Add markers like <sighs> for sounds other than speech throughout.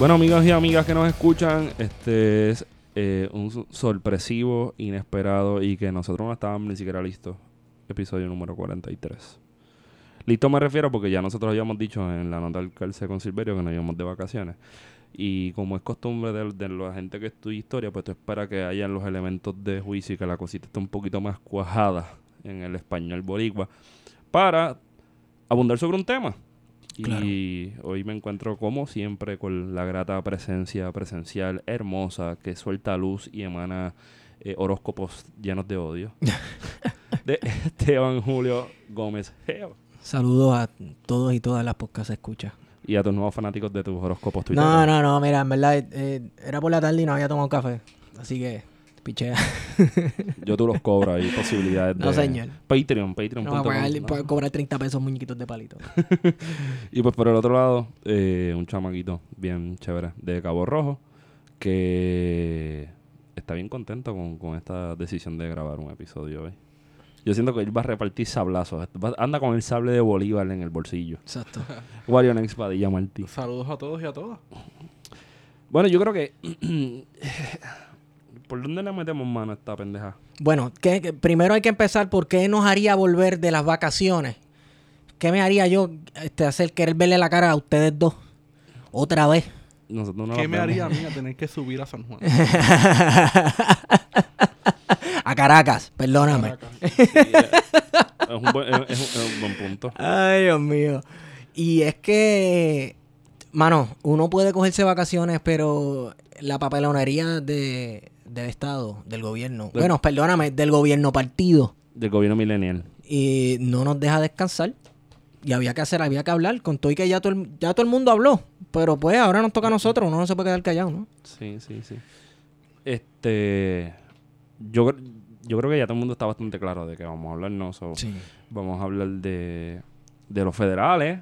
Bueno, amigos y amigas que nos escuchan, este es eh, un so- sorpresivo, inesperado y que nosotros no estábamos ni siquiera listos. Episodio número 43. Listo me refiero porque ya nosotros habíamos dicho en la nota del calce con Silverio que nos íbamos de vacaciones. Y como es costumbre de, de la gente que estudia historia, pues tú esperas que hayan los elementos de juicio y que la cosita esté un poquito más cuajada en el español boricua para abundar sobre un tema. Y hoy me encuentro como siempre con la grata presencia presencial hermosa que suelta luz y emana eh, horóscopos llenos de odio. <laughs> de Esteban Julio Gómez Geo. Saludos a todos y todas las podcasts escuchas. Y a tus nuevos fanáticos de tus horóscopos Twitter. No, no, no, mira, en verdad eh, era por la tarde y no había tomado café. Así que, pichea. <laughs> Yo tú los cobro ahí, posibilidades No, de señor. Patreon, Patreon. No, voy a pagar- puedo cobrar 30 pesos muñequitos de palito. <laughs> Y pues por el otro lado, eh, un chamaquito bien chévere de Cabo Rojo que está bien contento con, con esta decisión de grabar un episodio hoy. Yo siento que él va a repartir sablazos. Anda con el sable de Bolívar en el bolsillo. Exacto. <laughs> Wario Next Padilla Martí. Saludos a todos y a todas. Bueno, yo creo que... <clears throat> ¿Por dónde le metemos mano a esta pendeja? Bueno, ¿qué- qué- primero hay que empezar por qué nos haría volver de las vacaciones. ¿Qué me haría yo este, hacer querer verle la cara a ustedes dos? Otra vez. Nosotros no ¿Qué me haría a mí a tener que subir a San Juan? <laughs> a Caracas, perdóname. Caracas. Sí, es, un buen, es- es un- es un buen punto. Ay, Dios mío. Y es que, mano, uno puede cogerse vacaciones, pero la papelonería de, del Estado, del gobierno, bueno, perdóname, del gobierno partido, Del gobierno millennial. y no nos deja descansar. Y había que hacer, había que hablar, con todo y que ya todo, el, ya todo el mundo habló. Pero pues ahora nos toca a nosotros, uno no se puede quedar callado, ¿no? Sí, sí, sí. Este. Yo, cre- yo creo que ya todo el mundo está bastante claro de que vamos a hablar, ¿no? So, Sí. Vamos a hablar de, de los federales.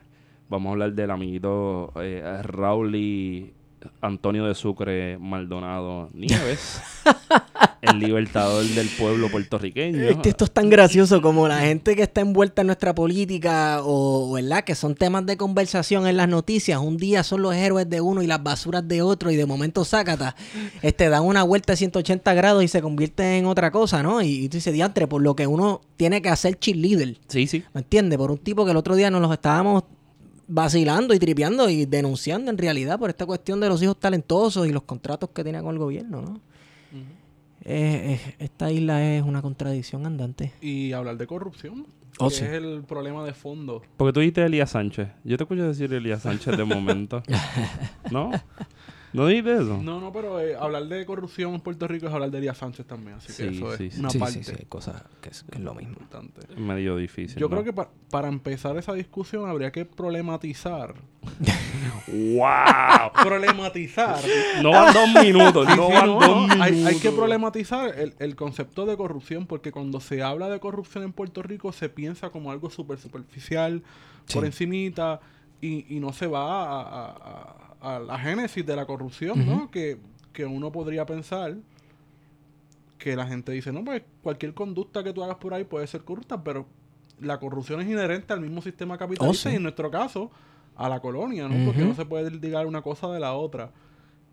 Vamos a hablar del amiguito eh, Raúl y Antonio de Sucre Maldonado Nieves. <laughs> el libertador del pueblo puertorriqueño. Es que esto es tan gracioso como la gente que está envuelta en nuestra política o, ¿verdad? Que son temas de conversación en las noticias. Un día son los héroes de uno y las basuras de otro y de momento sácata. Este, dan una vuelta de 180 grados y se convierten en otra cosa, ¿no? Y, y tú dices, diantre, por lo que uno tiene que hacer cheerleader. Sí, sí. ¿Me entiendes? Por un tipo que el otro día nos los estábamos vacilando y tripeando y denunciando en realidad por esta cuestión de los hijos talentosos y los contratos que tenía con el gobierno, ¿no? Eh, eh, esta isla es una contradicción andante. Y hablar de corrupción. Oh, que sí. es el problema de fondo. Porque tú dijiste Elías Sánchez. Yo te escucho decir Elías Sánchez de momento. <laughs> ¿No? ¿No dijiste eso? No, no, pero eh, hablar de corrupción en Puerto Rico es hablar de Elías Sánchez también. Así que Sí, eso sí, es sí. una sí, parte sí, cosas que es, que es lo mismo. importante. Medio difícil. Yo ¿no? creo que pa- para empezar esa discusión habría que problematizar. <laughs> ¡Wow! problematizar. No van dos minutos. Sí, no sí, van no, dos no, minutos. Hay, hay que problematizar el, el concepto de corrupción porque cuando se habla de corrupción en Puerto Rico se piensa como algo súper superficial, por encimita, y, y no se va a, a- a- a la génesis de la corrupción, ¿no? Que, que uno podría pensar que la gente dice, no, pues cualquier conducta que tú hagas por ahí puede ser corrupta, pero la corrupción es inherente al mismo sistema capitalista Oh, sí. y en nuestro caso a la colonia, ¿no? Porque no se puede ligar una cosa de la otra.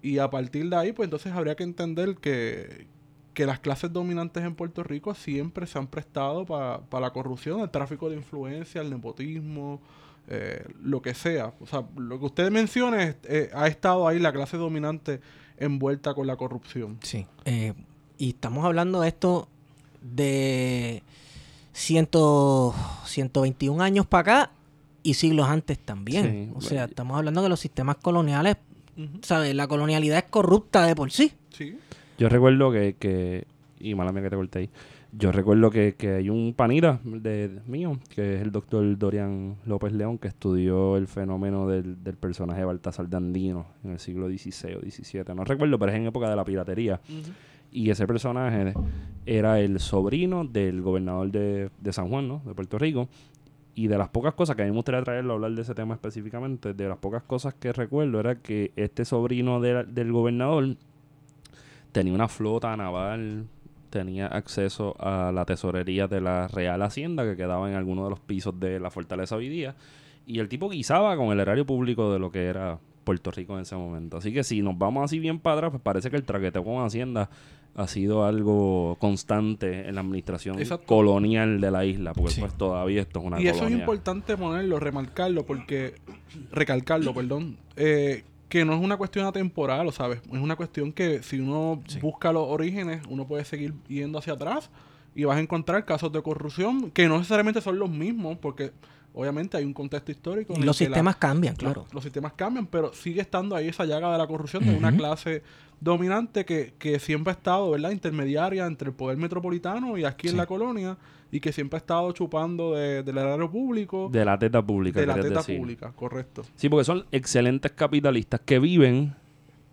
Y a partir de ahí, pues entonces habría que entender que, que las clases dominantes en Puerto Rico siempre se han prestado para la corrupción, el tráfico de influencia, el nepotismo, eh, lo que sea. O sea, lo que usted mencione, eh, ha estado ahí la clase dominante envuelta con la corrupción. Sí. Eh, y estamos hablando de esto de ciento, 121 años para acá y siglos antes también. Sí, o sea, estamos hablando que los sistemas coloniales, Ujú. ¿sabes? La colonialidad es corrupta de por sí. Sí. Yo recuerdo que, que, y mala mía que te corté ahí, yo recuerdo que, que hay un panita de, de mío, que es el doctor Dorian López León, que estudió el fenómeno del, del personaje de Baltasar Dandino en el siglo XVI o XVII. No recuerdo, pero es en época de la piratería. Y ese personaje era el sobrino del gobernador de, de San Juan, ¿no? De Puerto Rico. Y de las pocas cosas que a mí me gustaría traerlo a hablar de ese tema específicamente, de las pocas cosas que recuerdo era que este sobrino de- del gobernador tenía una flota naval, tenía acceso a la tesorería de la Real Hacienda que quedaba en alguno de los pisos de la fortaleza hoy día. Y el tipo guisaba con el erario público de lo que era Puerto Rico en ese momento. Así que si nos vamos así bien para atrás, pues parece que el traqueteo con Hacienda ha sido algo constante en la administración Exacto. colonial de la isla, porque Sí. pues todavía esto es una Y eso es importante ponerlo, remarcarlo, porque. Recalcarlo, perdón. eh, que no es una cuestión atemporal, ¿lo sabes? Es una cuestión que si uno Sí. busca los orígenes, uno puede seguir yendo hacia atrás y vas a encontrar casos de corrupción que no necesariamente son los mismos, porque obviamente hay un contexto histórico. Y los la- sistemas cambian, claro. Los, sistemas cambian, pero sigue estando ahí esa llaga de la corrupción de una clase dominante que, que siempre ha estado, ¿verdad? Intermediaria entre el poder metropolitano y aquí Sí. en la colonia y que siempre ha estado chupando de- del erario público, De la teta pública. de la teta decir. pública, correcto. Sí, porque son excelentes capitalistas que viven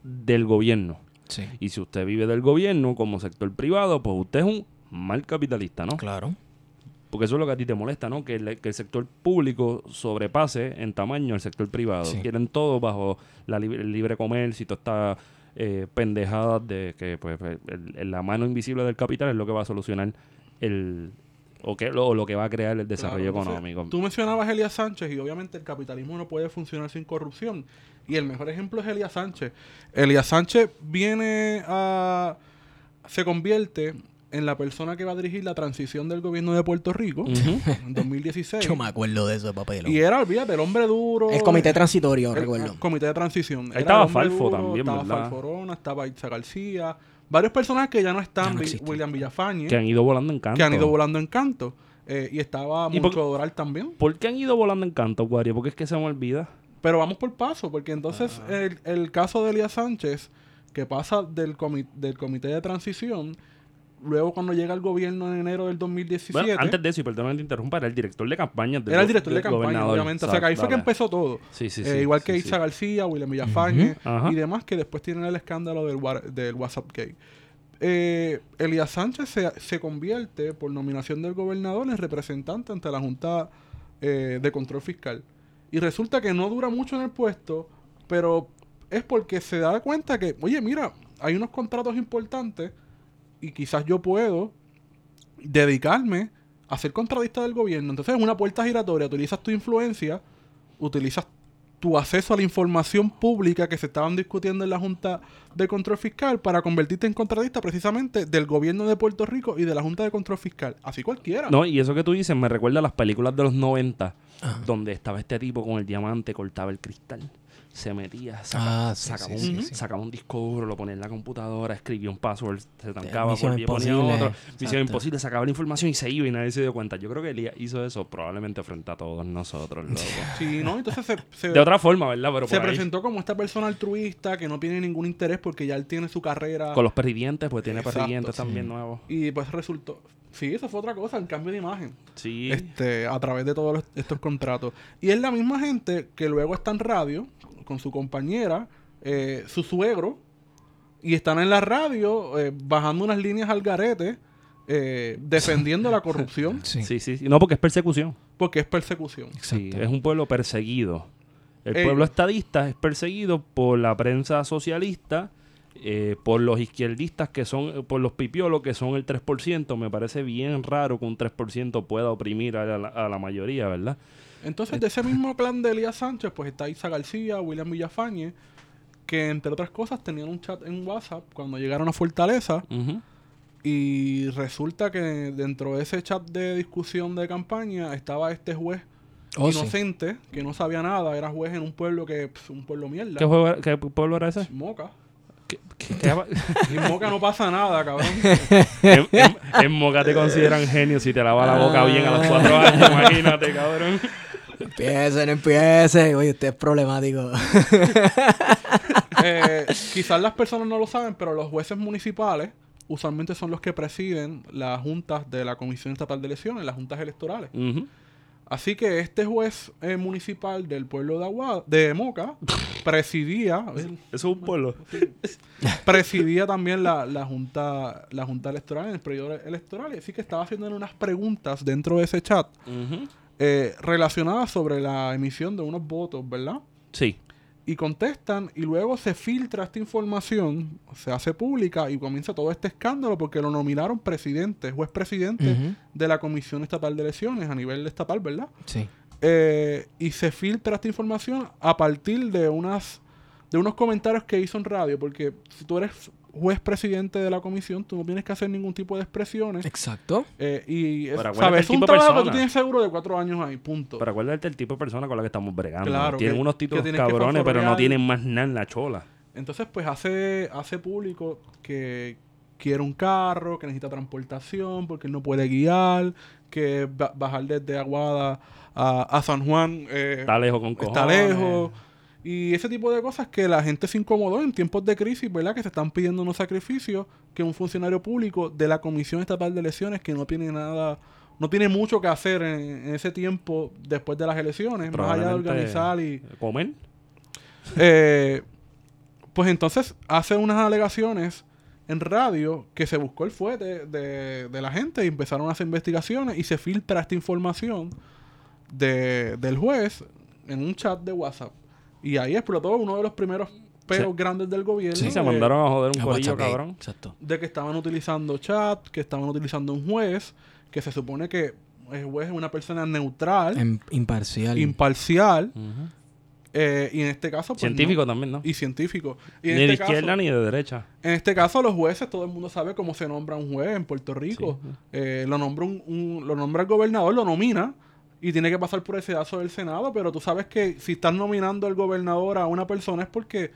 del gobierno. Sí. Y si usted vive del gobierno como sector privado, pues usted es un mal capitalista, ¿no? Claro. Porque eso es lo que a ti te molesta, ¿no? Que el, que el sector público sobrepase en tamaño al sector privado. Sí. Quieren todo bajo la libre, el libre comercio y toda esta eh, pendejada de que pues, el- el- la mano invisible del capital es lo que va a solucionar el o, que, lo, o lo que va a crear el desarrollo Claro, económico. Tú mencionabas a Elías Sánchez y obviamente el capitalismo no puede funcionar sin corrupción. Y el mejor ejemplo es Elías Sánchez. Elías Sánchez viene a... se convierte en la persona que va a dirigir la transición del gobierno de Puerto Rico Ujú. en 2016. <laughs> Yo me acuerdo de eso, papel. Y era, olvídate, el hombre duro. El comité transitorio, el- recuerdo. el comité de transición. Era estaba Falfo también, Estaba ¿verdad? Falforona, estaba Itza García. Varios personajes que ya no están. Ya no. William Villafañe. Que han ido volando en canto. que han ido volando en canto. Eh, y estaba ¿Y por- Moncho Doral también. ¿Por qué han ido volando en canto, Guario? Porque es que se me olvida. Pero vamos por paso, porque entonces Ah. el, el caso de Elías Sánchez, que pasa del, comi- del comité de transición, luego cuando llega al gobierno en enero del 2017, Bueno, antes de eso, y perdón te interrumpa, era el director de campaña del era el director de campaña, obviamente. O sea, que ahí fue que empezó todo. Sí, sí, Eh, sí. igual que sí. García, William Villafañe y demás, que después tienen el escándalo del, WhatsApp Gate. Eh, Elías Sánchez se, se convierte, por nominación del gobernador, en representante ante la Junta eh, de Control Fiscal. Y resulta que no dura mucho en el puesto, pero es porque se da cuenta que, oye, mira, hay unos contratos importantes y quizás yo puedo dedicarme a ser contratista del gobierno. Entonces, es una puerta giratoria. Utilizas tu influencia, utilizas tu acceso a la información pública que se estaban discutiendo en la Junta de Control Fiscal para convertirte en contratista precisamente del gobierno de Puerto Rico y de la Junta de Control Fiscal. Así cualquiera. No, y eso que tú dices me recuerda a las películas de los 90, donde estaba este tipo con el diamante, cortaba el cristal, se metía, saca- Ah, sí, sacaba, sí, un, sí, sí. sacaba un disco duro, lo ponía en la computadora, escribía un password, se tancaba, Misión volvía, ponía otro, exacto. misión imposible, sacaba la información y se iba y nadie se dio cuenta. Yo creo que Elías hizo eso probablemente frente a todos nosotros, loco. <laughs> Sí, ¿no? Entonces se, se- De otra forma, ¿verdad? Pero se presentó como esta persona altruista que no tiene ningún interés porque ya él tiene su carrera. con los perridientes, pues tiene Exacto, perridientes sí. también nuevos. Y pues resultó. Sí, eso fue otra cosa, el cambio de imagen. Sí. este, a través de todos los- estos contratos. Y es la misma gente que luego está en radio con su compañera, eh, su suegro, y están en la radio eh, bajando unas líneas al garete, eh, defendiendo la corrupción, <laughs> Sí. Sí, sí. No, porque es persecución. porque es persecución. Sí, es un pueblo perseguido. El Ey. pueblo estadista es perseguido por la prensa socialista, eh, por los izquierdistas que son, por los pipiolos que son el 3%. Me parece bien raro que un 3% pueda oprimir a la, a la mayoría, ¿verdad? Entonces, de ese mismo clan de Elías Sánchez, pues está Isa García, William Villafañe, que entre otras cosas tenían un chat en WhatsApp cuando llegaron a Fortaleza. Y resulta que dentro de ese chat de discusión de campaña estaba este juez Oh, sí. inocente que no sabía nada, era juez en un pueblo que pf, un pueblo mierda. ¿Qué, juego- qué pueblo era ese? Moca. ¿Qué- qué- qué- Y <laughs> en Moca no pasa nada, cabrón. <laughs> en, en- en Moca te consideran genio si te lavas la boca bien a los cuatro años, <laughs> imagínate, cabrón. Empiecen, empiecen. Oye, usted es problemático. <laughs> Eh, quizás las personas no lo saben, pero los jueces municipales usualmente son los que presiden las juntas de la Comisión Estatal de Elecciones, las juntas electorales. Así que este juez eh, municipal del pueblo de, Agua, de Moca presidía, <laughs> Eso es un pueblo. presidía también la, la junta la junta electoral en el periodo electoral. Así que estaba haciendo unas preguntas dentro de ese chat. Eh, relacionadas sobre la emisión de unos votos, ¿verdad? Sí. y contestan y luego se filtra esta información, se hace pública y comienza todo este escándalo porque lo nominaron presidente, juez presidente de la Comisión Estatal de Elecciones a nivel estatal, ¿verdad? Sí. Eh, y se filtra esta información a partir de unas de unos comentarios que hizo en radio, porque si tú eres juez presidente de la comisión, tú no tienes que hacer ningún tipo de expresiones. Exacto. eh, y es, sabes, es un trabajo que tú tienes seguro de cuatro años ahí, punto. Pero acuérdate el tipo de persona con la que estamos bregando. Claro, tienen que- unos títulos cabrones, pero no tienen más nada en la chola. Entonces, pues hace, hace público que quiere un carro, que necesita transportación, porque él no puede guiar, que ba- bajar desde Aguada a, a San Juan eh, Está lejos con cojones. está lejos. Y ese tipo de cosas que la gente se incomodó en tiempos de crisis, ¿verdad? Que se están pidiendo unos sacrificios que un funcionario público de la Comisión Estatal de Elecciones, que no tiene nada, no tiene mucho que hacer en, en ese tiempo después de las elecciones, más allá de organizar y... Comer. Eh, pues entonces hace unas alegaciones en radio que se buscó el fuete de, de la gente y empezaron a hacer investigaciones y se filtra esta información de, del juez en un chat de WhatsApp. Y ahí explotó uno de los primeros peos Sí. grandes del gobierno. Sí, se mandaron a joder un corillo, cabrón. Exacto. de que estaban utilizando chat, que estaban utilizando un juez, que se supone que el juez es una persona neutral, Em- imparcial. imparcial, eh, y en este caso... pues, no. Científico también, ¿no? y científico. Y Ni en de este izquierda caso, ni de derecha. en este caso, los jueces, todo el mundo sabe cómo se nombra un juez en Puerto Rico. Sí. Eh, lo, nombra un, un- lo nombra el gobernador, lo nomina y tiene que pasar por el sedazo del Senado, pero tú sabes que si estás nominando al gobernador a una persona es porque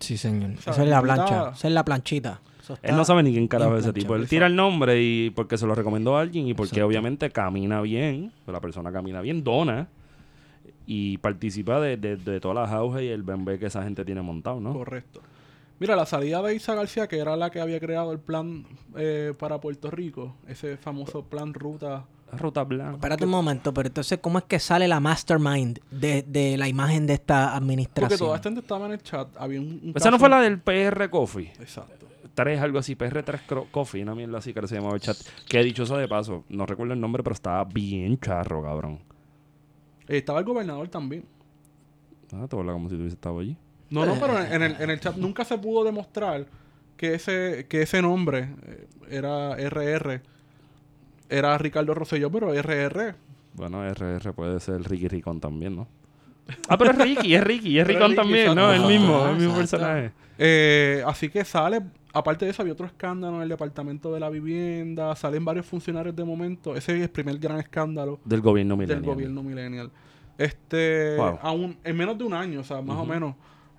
Sí, señor. sea, Esa es la plancha. Esa es la planchita. Él no sabe ni quién carajo es ese tipo. Él tira el nombre y porque se lo recomendó a alguien y porque Exacto. obviamente camina bien. la persona camina bien, dona. Y participa de, de, de todas las auges y el bembé que esa gente tiene montado, ¿no? Correcto. Mira, la salida de Isa García, que era la que había creado el plan eh, para Puerto Rico, ese famoso plan ruta. Ruta blanca. Espérate un momento, pero entonces, ¿cómo es que sale la mastermind de, de la imagen de esta administración? Porque toda esta gente estaba en el chat. Había un, un Esa no fue la del PR Coffee. Exacto. 3, algo así, PR3 Cro- Coffee, una mierda así que se llamaba el chat. Que dicho eso de paso, no recuerdo el nombre, pero estaba bien charro, cabrón. Eh, estaba el gobernador también. Ah, te habla como si tuviese estado allí. No, no, pero en el, en el chat nunca se pudo demostrar que ese, que ese nombre eh, era RR. Era Ricardo Rosselló, pero RR. Bueno, RR puede ser Ricky Ricón también, ¿no? Ah, pero es Ricky, es Ricky, es Ricón Ricky, también, ¿no? El mismo, el mismo exacto. personaje. Eh, así que sale, aparte de eso, había otro escándalo en el departamento de la vivienda. Salen varios funcionarios de momento. Ese es el primer gran escándalo Del gobierno del milenial. gobierno millennial. Este, Wow. aún, en menos de un año, o sea, más o menos,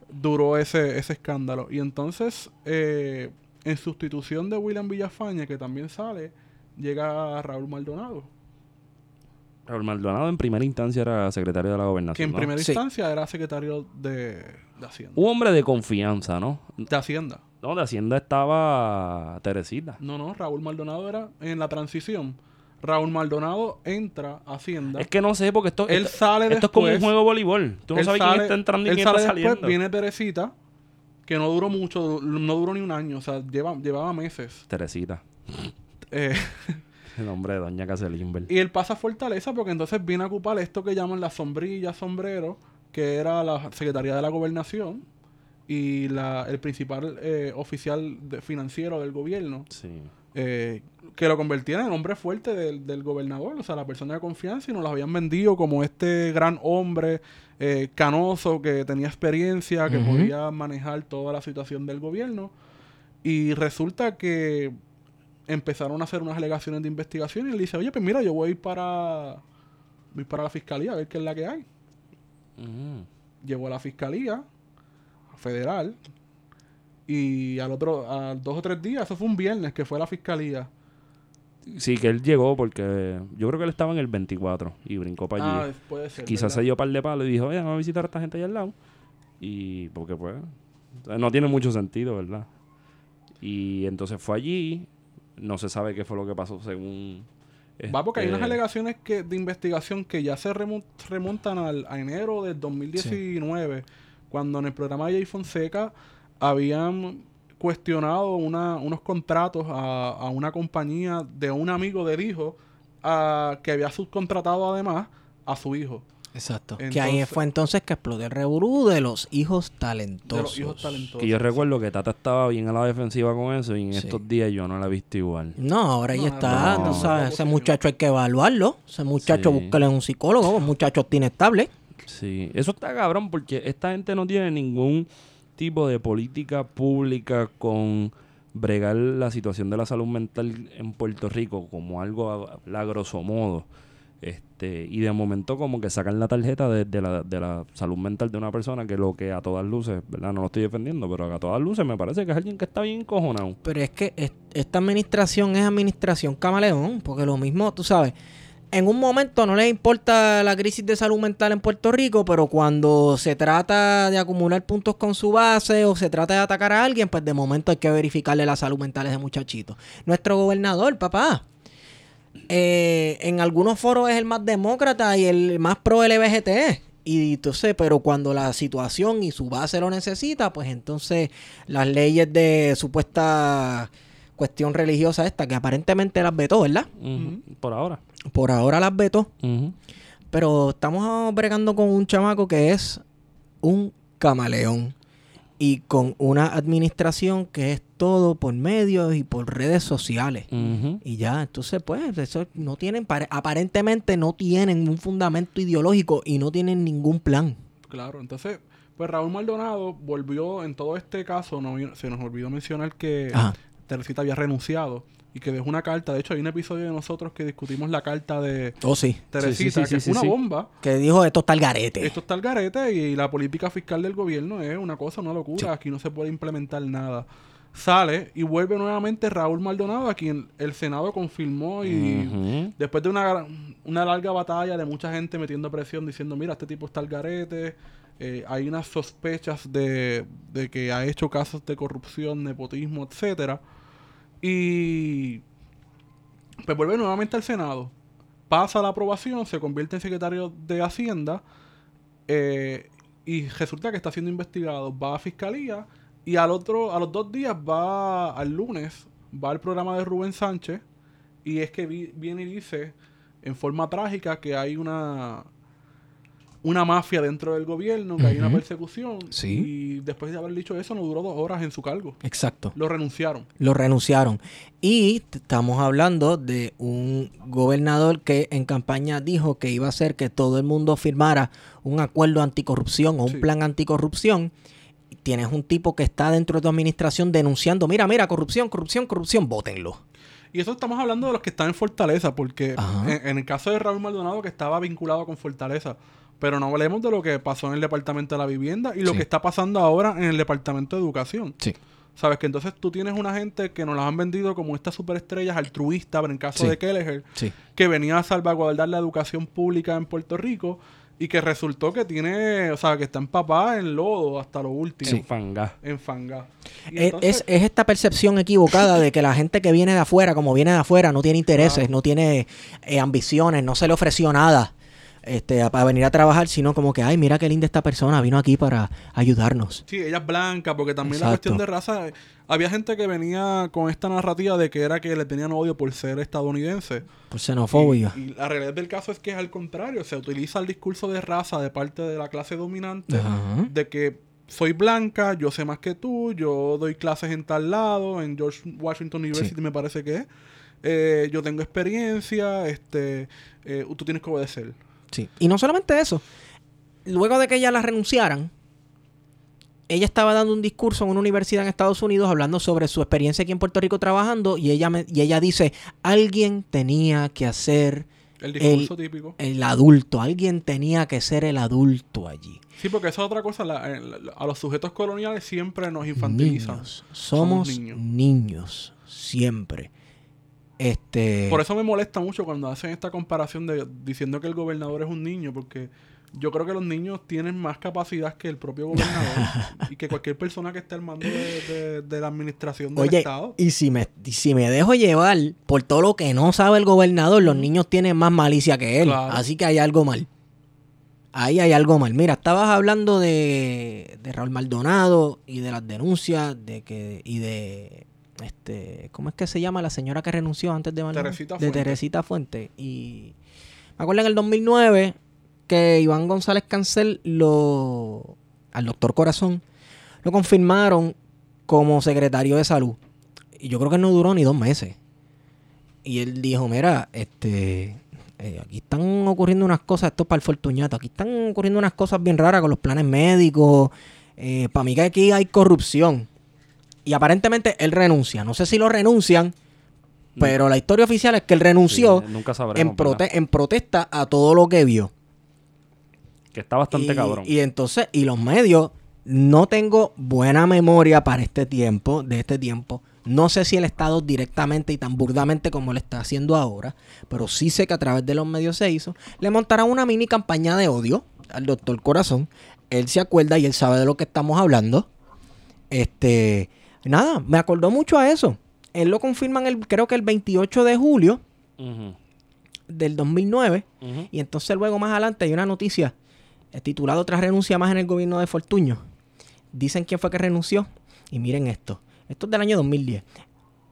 duró ese, ese escándalo. Y entonces, eh, en sustitución de William Villafaña, que también sale, llega Raúl Maldonado, Raúl Maldonado en primera instancia era secretario de la que gobernación. en ¿no? primera Sí. instancia era secretario de, de Hacienda. Un hombre de confianza, ¿no? De Hacienda. No, de Hacienda estaba Teresita. No, no, Raúl Maldonado era en la transición. Raúl Maldonado entra a Hacienda. Es que no sé, porque esto, él esto, sale esto es como un juego de voleibol. Tú no sabes quién está entrando y él quién está sale saliendo. después, viene Teresita, que no duró mucho, no duró ni un año, o sea, lleva, llevaba meses. Teresita. Eh, <laughs> El nombre de Doña Caselimber. y él pasa a Fortaleza porque entonces viene a ocupar esto que llaman la sombrilla, sombrero, que era la Secretaría de la Gobernación y la, el principal eh, oficial de- financiero del gobierno, Sí. eh, que lo convertía en el hombre fuerte del, del gobernador, o sea, la persona de confianza, y nos lo habían vendido como este gran hombre eh, canoso que tenía experiencia, que podía manejar toda la situación del gobierno. Y resulta que empezaron a hacer unas alegaciones de investigación y él dice, oye, pues mira, yo voy para, voy para la fiscalía a ver qué es la que hay. Ujú. Llevó a la fiscalía federal y al otro, a dos o tres días, eso fue un viernes que fue a la fiscalía. Sí, que él llegó porque yo creo que él estaba en el 24 y brincó para Ah, allí. puede ser. Quizás ¿verdad? se dio par de palos y dijo, oye, vamos a visitar a esta gente allá al lado. Y porque pues, no tiene mucho sentido, ¿verdad? Y entonces fue allí, no se sabe qué fue lo que pasó según... Va porque hay unas este, alegaciones que, de investigación que ya se remo- remontan al, a enero del 2019, cuando en el programa de Jay Fonseca habían cuestionado una, unos contratos a, a una compañía de un amigo del hijo a- que había subcontratado además a su hijo. Exacto. que ahí fue entonces que explotó el reburú de los hijos talentosos. De los hijos talentosos. Que yo recuerdo que Tata estaba bien a la defensiva con eso y en Sí. estos días yo no la he visto igual. No, ahora ya No, está, no, tú sabes, no, ese muchacho hay que evaluarlo. Ese muchacho Sí. búscale un psicólogo, un muchacho tiene estable. Sí, eso está cabrón porque esta gente no tiene ningún tipo de política pública con bregar la situación de la salud mental en Puerto Rico como algo a, a grosso modo. Este, y de momento como que sacan la tarjeta de, la, de la salud mental de una persona que lo que a todas luces, ¿verdad? No lo estoy defendiendo, pero a todas luces me parece que es alguien que está bien cojonado. Pero es que es- esta administración es administración camaleón, porque lo mismo, tú sabes, en un momento no les importa la crisis de salud mental en Puerto Rico, pero cuando se trata de acumular puntos con su base o se trata de atacar a alguien, pues de momento hay que verificarle la salud mental a ese muchachito. Nuestro gobernador, papá, eh, en algunos foros es el más demócrata y el más pro LBGT. Y entonces, pero cuando la situación y su base lo necesita, pues entonces las leyes de supuesta cuestión religiosa esta, que aparentemente las vetó, ¿verdad? Por ahora. Por ahora las vetó. Pero estamos bregando con un chamaco que es un camaleón. Y con una administración que es todo por medios y por redes sociales. Y ya, entonces pues, eso no tienen, pare- aparentemente no tienen un fundamento ideológico y no tienen ningún plan. Claro, entonces, pues Raúl Maldonado volvió en todo este caso, no, se nos olvidó mencionar que Ajá. Teresita había renunciado y que dejó una carta. De hecho, hay un episodio de nosotros que discutimos la carta de Oh, sí. Teresita, sí, sí, que es una bomba. Que dijo esto está el garete. Esto está al garete y la política fiscal del gobierno es una cosa, una locura. Aquí no se puede implementar nada. Sale y vuelve nuevamente Raúl Maldonado, a quien el Senado confirmó y después de una, una larga batalla de mucha gente metiendo presión diciendo, mira, este tipo está al garete, eh, hay unas sospechas de, de que ha hecho casos de corrupción, nepotismo, etcétera. Y pues vuelve nuevamente al Senado. Pasa la aprobación, se convierte en secretario de Hacienda eh, y resulta que está siendo investigado. Va a fiscalía y al otro, a los dos días va al lunes, va al programa de Rubén Sánchez y es que vi- viene y dice en forma trágica que hay una una mafia dentro del gobierno, que hay una persecución. Sí. Y después de haber dicho eso, no duró dos horas en su cargo. Exacto. Lo renunciaron. Lo renunciaron. Y estamos hablando de un gobernador que en campaña dijo que iba a hacer que todo el mundo firmara un acuerdo anticorrupción o un Sí. plan anticorrupción. Tienes un tipo que está dentro de tu administración denunciando, mira, mira, corrupción, corrupción, corrupción, vótenlo. Y eso estamos hablando de los que están en Fortaleza, porque en el caso de Raúl Maldonado, que estaba vinculado con Fortaleza, pero no hablemos de lo que pasó en el Departamento de la Vivienda y lo Sí. que está pasando ahora en el Departamento de Educación. Sí. Sabes que entonces tú tienes una gente que nos las han vendido como estas superestrellas altruistas, pero en caso Sí. de Kelleher, Sí. que venía a salvaguardar la educación pública en Puerto Rico y que resultó que tiene, o sea, que está empapada en lodo hasta lo último. En fanga. En fanga. Y Es, entonces- es- es esta percepción equivocada de que la gente que viene de afuera, como viene de afuera, no tiene intereses, Claro. no tiene eh, ambiciones, no se le ofreció nada este, a- para venir a trabajar, sino como que, ay, mira qué linda esta persona, vino aquí para ayudarnos. Sí, ella es blanca, porque también la cuestión de raza. Había gente que venía con esta narrativa de que era que le tenían odio por ser estadounidense. Por xenofobia. Y, y la realidad del caso es que es al contrario. Se utiliza el discurso de raza de parte de la clase dominante. Ajá. De que soy blanca, yo sé más que tú, yo doy clases en tal lado, en George Washington University me parece que es. Eh, yo tengo experiencia, este, eh, tú tienes que obedecer. Sí. Y no solamente eso. Luego de que ella la renunciaran, ella estaba dando un discurso en una universidad en Estados Unidos hablando sobre su experiencia aquí en Puerto Rico trabajando y ella, me- y ella dice, alguien tenía que hacer El discurso típico. el adulto, alguien tenía que ser el adulto allí. Sí, porque esa es otra cosa. la- eh, la- a los sujetos coloniales siempre nos infantilizan. Niños. Somos, Somos niños. niños. siempre. Este Por eso me molesta mucho cuando hacen esta comparación de diciendo que el gobernador es un niño, porque yo creo que los niños tienen más capacidad que el propio gobernador <laughs> y que cualquier persona que esté al mando de, de- de la administración del Oye, Estado. y si me, y si me dejo llevar por todo lo que no sabe el gobernador, los niños tienen más malicia que él. Claro. Así que hay algo mal. Ahí hay algo mal. Mira, estabas hablando de, de Raúl Maldonado y de las denuncias de que y de este, ¿cómo es que se llama la señora que renunció antes de Maldonado? Teresita De Fuentes. Teresita Fuente y me acuerdo en el 2009 que Iván González Cancel lo al doctor Corazón lo confirmaron como secretario de salud. Y yo creo que no duró ni dos meses. Y él dijo, mira, este, eh, aquí están ocurriendo unas cosas, esto es para el fortuñato, aquí están ocurriendo unas cosas bien raras con los planes médicos. para mí que aquí hay corrupción. Y aparentemente él renuncia. No sé si lo renuncian, pero la historia oficial es que él renunció Sí, nunca sabremos. en, ¿verdad? prote- en protesta a todo lo que vio. Que está bastante y, cabrón. Y entonces, y los medios, no tengo buena memoria para este tiempo, de este tiempo. No sé si el Estado directamente y tan burdamente como lo está haciendo ahora, pero sí sé que a través de los medios se hizo. Le montarán una mini campaña de odio al doctor Corazón. Él se acuerda y él sabe de lo que estamos hablando. Este, nada, me acordó mucho a eso. Él lo confirman el, creo que el 28 de julio del 2009. ujú. Y entonces luego más adelante hay una noticia eh, titulada Otra renuncia más en el gobierno de Fortuño. Dicen quién fue que renunció. Y miren esto. Esto es del año 2010.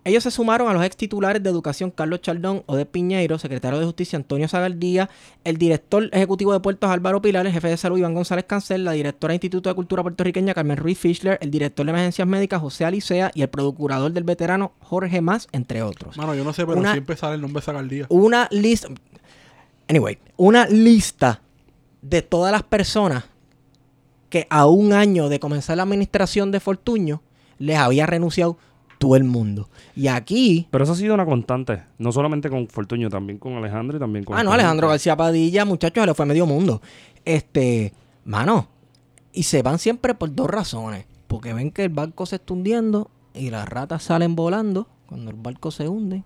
Ellos se sumaron a los ex titulares de Educación Carlos Chaldón, Ode Piñeiro, secretario de Justicia Antonio Zagaldía, el director ejecutivo de Puertos Álvaro Pilar, el jefe de salud Iván González Cancel, la directora del Instituto de Cultura Puertorriqueña Carmen Ruiz Fischler, el director de emergencias médicas José Alicea y el procurador del veterano Jorge Más, entre otros. Mano, yo no sé, pero Una- siempre sale el nombre de Zagaldía. una lista. Anyway, una lista de todas las personas que a un año de comenzar la administración de Fortuño les había renunciado todo el mundo. Y aquí. Pero eso ha sido una constante. No solamente con Fortuño, también con Alejandro y también con. Ah, no, Alejandro. García Padilla, muchachos, se le fue medio mundo. Este, mano, y se van siempre por dos razones. Porque ven que el barco se está hundiendo y las ratas salen volando cuando el barco se hunde.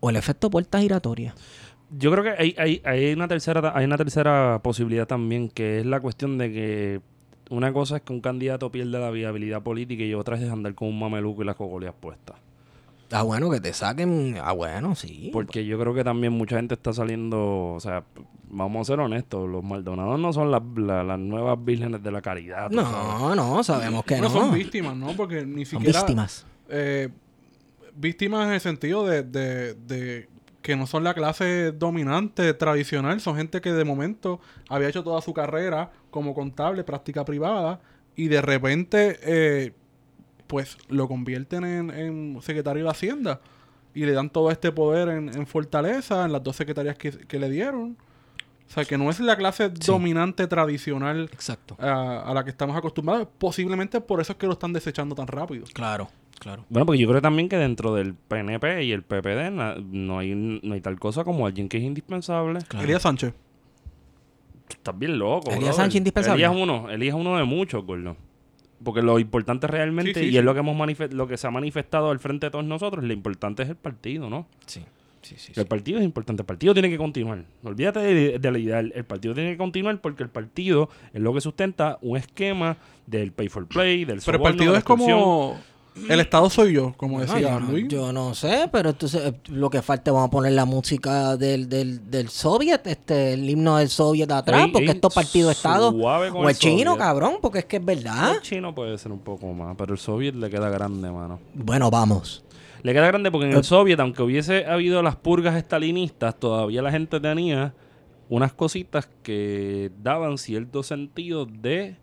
O el efecto puerta giratoria. Yo creo que hay, hay, hay una tercera hay una tercera posibilidad también, que es la cuestión de que una cosa es que un candidato pierde la viabilidad política y otra es andar con un mameluco y las cogolias puestas. Ah, bueno, que te saquen. Ah, bueno, sí. Porque yo creo que también mucha gente está saliendo, o sea, vamos a ser honestos, los Maldonados no son las, la- las nuevas vírgenes de la caridad. sabes. No, no, sabemos que no no. son víctimas, ¿no? Porque ni Son siquiera... víctimas. eh, víctimas en el sentido de, de- de que no son la clase dominante tradicional, son gente que de momento había hecho toda su carrera como contable, práctica privada, y de repente eh, pues lo convierten en, en secretario de Hacienda y le dan todo este poder en, en Fortaleza, en las dos secretarías que, que le dieron. O sea, que no es la clase Sí. dominante tradicional Exacto. a, a la que estamos acostumbrados. Posiblemente por eso es que lo están desechando tan rápido. Claro, claro. Bueno, porque yo creo también que dentro del PNP y el PPD na- no hay, no hay tal cosa como alguien que es indispensable. claro. Elías Sánchez. Estás bien loco. Elías. Sánchez indispensable. Elías es uno, Elías es uno de muchos, gordo. Porque lo importante realmente, Sí, sí, y sí. es lo que hemos lo que se ha manifestado al frente de todos nosotros, lo importante es el partido, ¿no? Sí, sí, sí. El partido es importante, el partido tiene que continuar. No olvídate de, de la ideal, el partido tiene que continuar porque el partido es lo que sustenta un esquema del pay for play, del Pero el partido es como... El Estado soy yo, como decía yo, no, Luis. yo no sé, pero entonces eh, lo que falta vamos a poner la música del, del, del Soviet, este, el himno del Soviet atrás, Ey, porque ey, estos partidos estados con o el el chino, Soviet. cabrón, porque es que es verdad. El chino puede ser un poco más, pero el soviet le queda grande, mano. Bueno, vamos. Le queda grande porque en Eh. el soviet, aunque hubiese habido las purgas estalinistas, todavía la gente tenía unas cositas que daban cierto sentido de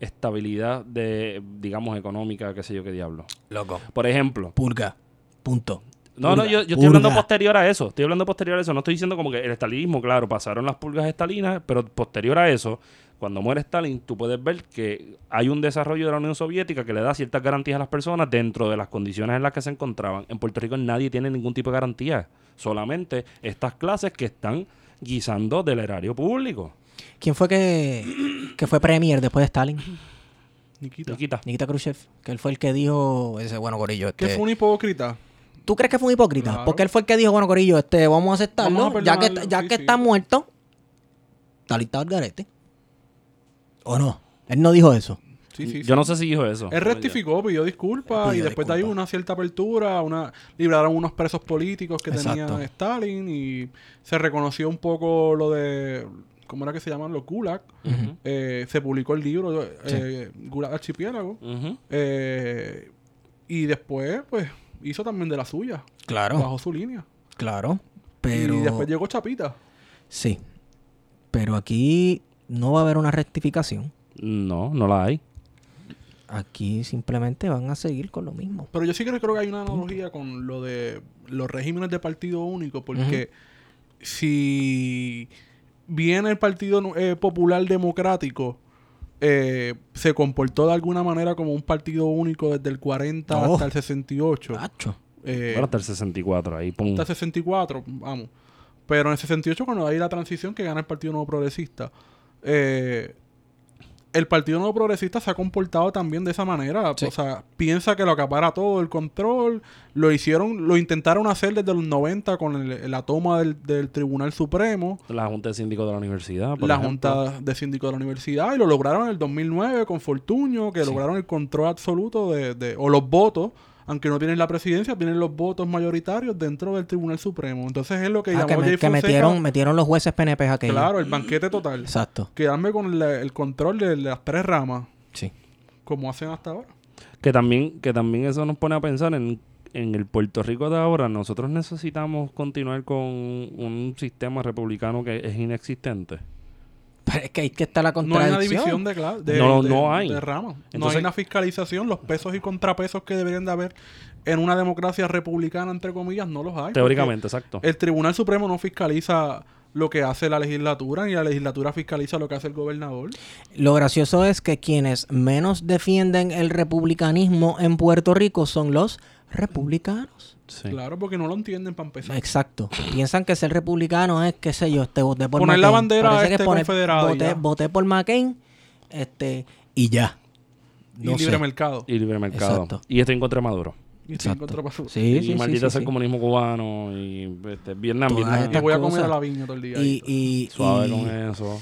estabilidad de, digamos, económica, qué sé yo qué diablo. Loco. Por ejemplo, Purga. Punto. no, no, yo, yo estoy hablando posterior a eso. Estoy hablando posterior a eso. No estoy diciendo como que el estalinismo, claro, pasaron las purgas estalinas, pero posterior a eso, cuando muere Stalin, tú puedes ver que hay un desarrollo de la Unión Soviética que le da ciertas garantías a las personas dentro de las condiciones en las que se encontraban. En Puerto Rico nadie tiene ningún tipo de garantía. Solamente estas clases que están guisando del erario público. ¿Quién fue que, que fue premier después de Stalin? Nikita. Nikita. Nikita Khrushchev, que él fue el que dijo, ese bueno Corillo, Que este, fue un hipócrita. ¿Tú crees que fue un hipócrita? Claro. Porque él fue el que dijo, bueno, Corillo, este, vamos a aceptarlo, Vamos a ya que, perdonarlo, ya sí, que sí. está muerto, tal y tal garete. ¿O no? Él no dijo eso. Sí, sí, Yo sí. no sé si dijo eso. Él rectificó, pidió disculpas Pidió y después de ahí una cierta apertura, una liberaron unos presos políticos que Exacto. tenía Stalin y se reconoció un poco lo de ¿cómo era que se llaman los Gulag? Eh, se publicó el libro eh, Gulag Archipiélago eh, y después pues hizo también de la suya, Claro, bajo su línea. claro. Pero. Y después llegó Chapita. Sí. Pero aquí no va a haber una rectificación. No, no la hay. Aquí simplemente van a seguir con lo mismo. Pero yo sí que creo que hay una analogía con lo de los regímenes de partido único, porque si bien el Partido eh, Popular Democrático eh, se comportó de alguna manera como un partido único desde el 40 No. hasta el 68, Tacho. eh, Bueno, hasta el 64, ahí pum. hasta el 64, vamos. Pero en el 68, cuando hay la transición que gana el Partido Nuevo Progresista, eh, el Partido Nuevo Progresista se ha comportado también de esa manera. Sí. O sea, piensa que lo acapara todo el control. Lo hicieron, lo intentaron hacer desde los 90 con el- la toma del, del Tribunal Supremo, La Junta de Síndicos de la Universidad. por la ejemplo. Junta de Síndico de la Universidad, y lo lograron en el 2009 con Fortuño, que Sí. lograron el control absoluto de, de- o los votos. Aunque no tienen la presidencia, tienen los votos mayoritarios dentro del Tribunal Supremo. Entonces es lo que Ah, llamó que, me- Jay que Fonseca, metieron, metieron los jueces PNP aquellos. Claro, el banquete total. Exacto. Quedarme con la- el control de las tres ramas, Sí. como hacen hasta ahora. Que también, que también eso nos pone a pensar en, en el Puerto Rico de ahora. Nosotros necesitamos continuar con un sistema republicano que es inexistente. Pero es que hay que estar la No hay contradicción. una división de, de, No, de- no hay. de ramas. no hay una fiscalización. Los pesos y contrapesos que deberían de haber en una democracia republicana, entre comillas, no los hay. Teóricamente, exacto. El Tribunal Supremo no fiscaliza lo que hace la legislatura, ni la legislatura fiscaliza lo que hace el gobernador. Lo gracioso es que quienes menos defienden el republicanismo en Puerto Rico son los republicanos. Sí. Claro, porque no lo entienden para empezar. Exacto. Piensan que ser republicano es, qué sé yo, este voté por Poner la bandera que este poner- confederado y voté, por McCain este, y ya. No y libre sé. mercado. Y libre mercado. Exacto. Y estoy en contra de Maduro. Y estoy en. Sí, y sí, maldita sí, sea el comunismo cubano y este, Vietnam, Vietnam. Y estas voy a comer cosas. a la viña todo el día. Y, y- Suave y- con eso.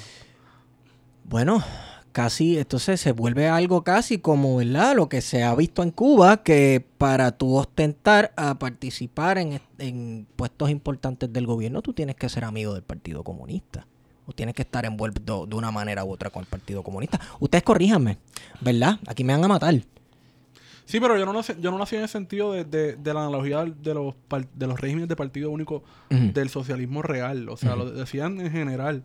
Bueno, casi, entonces se vuelve algo casi como, ¿verdad? Lo que se ha visto en Cuba, que para tú ostentar a participar en, en puestos importantes del gobierno, tú tienes que ser amigo del Partido Comunista. O tienes que estar envuelto de una manera u otra con el Partido Comunista. Ustedes corríjanme, ¿verdad? Aquí me van a matar. Sí, pero yo no, nací, yo no nací en el sentido de, de- de la analogía de los, par- de los regímenes de partido único del socialismo real. O sea, lo decían en general.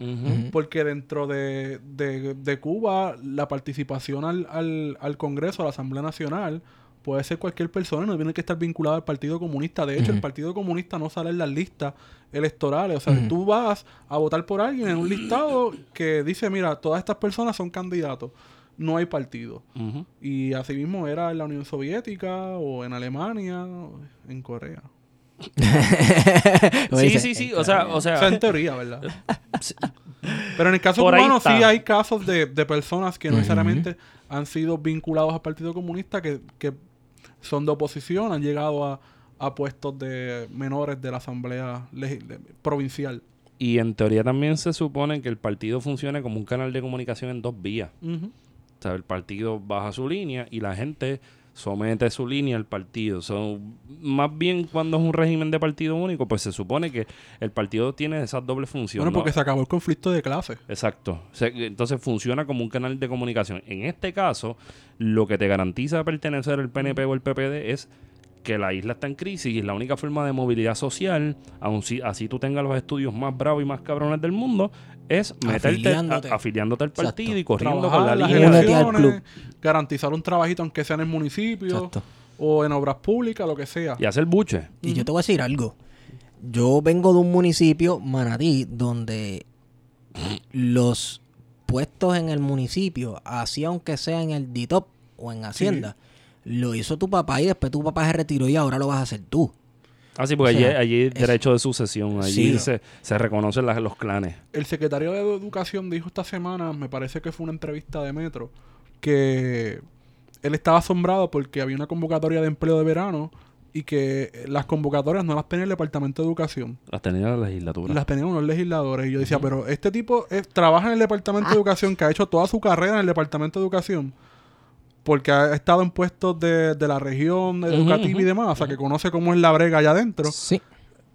Porque dentro de, de- de Cuba, la participación al, al, al Congreso, a la Asamblea Nacional, puede ser cualquier persona, no tiene que estar vinculado al Partido Comunista. De hecho, el. Partido Comunista no sale en las listas electorales. O sea, Ujú. tú vas a votar por alguien en un listado que dice, mira, todas estas personas son candidatos. No hay partido. Y así mismo era en la Unión Soviética o en Alemania o en Corea. <laughs> Sí, dice, sí, sí. O sea, o O sea, en teoría, ¿verdad? <laughs> Pero en el caso cubano sí hay casos de, de personas que no necesariamente han sido vinculados al Partido Comunista, que, que son de oposición, han llegado a, a puestos de menores de la Asamblea Provincial. y en teoría también se supone que el partido funcione como un canal de comunicación en dos vías. Sea, el partido baja su línea y la gente somete su línea al partido. So, más bien cuando es un régimen de partido único, pues se supone que el partido tiene esas dobles funciones. Bueno, ¿no? porque se acabó el conflicto de clases. Exacto. Entonces funciona como un canal de comunicación. En este caso, lo que te garantiza pertenecer al PNP o el PPD es que la isla está en crisis y la única forma de movilidad social, aun si así tú tengas los estudios más bravos y más cabrones del mundo, es meterte Afiliándote. a- afiliándote al Exacto. partido y corriendo con la club. garantizar un trabajito aunque sea en el municipio Exacto. o en obras públicas, lo que sea. Y hacer buche. Y yo te voy a decir algo. Yo vengo de un municipio, Manatí, donde los puestos en el municipio, así aunque sea en el DITOP o en Hacienda, lo hizo tu papá y después tu papá se retiró y ahora lo vas a hacer tú. Ah, sí, porque O sea, allí, allí es- derecho de sucesión. Allí Sí. se, se reconocen las- los clanes. El secretario de Educación dijo esta semana, me parece que fue una entrevista de Metro, que él estaba asombrado porque había una convocatoria de empleo de verano y que las convocatorias no las tenía el Departamento de Educación, Las tenía la legislatura. las tenían unos legisladores. Y yo decía, pero este tipo trabaja en el Departamento de Educación, que ha hecho toda su carrera en el Departamento de Educación, porque ha estado en puestos de, de la región educativa y demás, o sea, que conoce cómo es la brega allá adentro. Sí.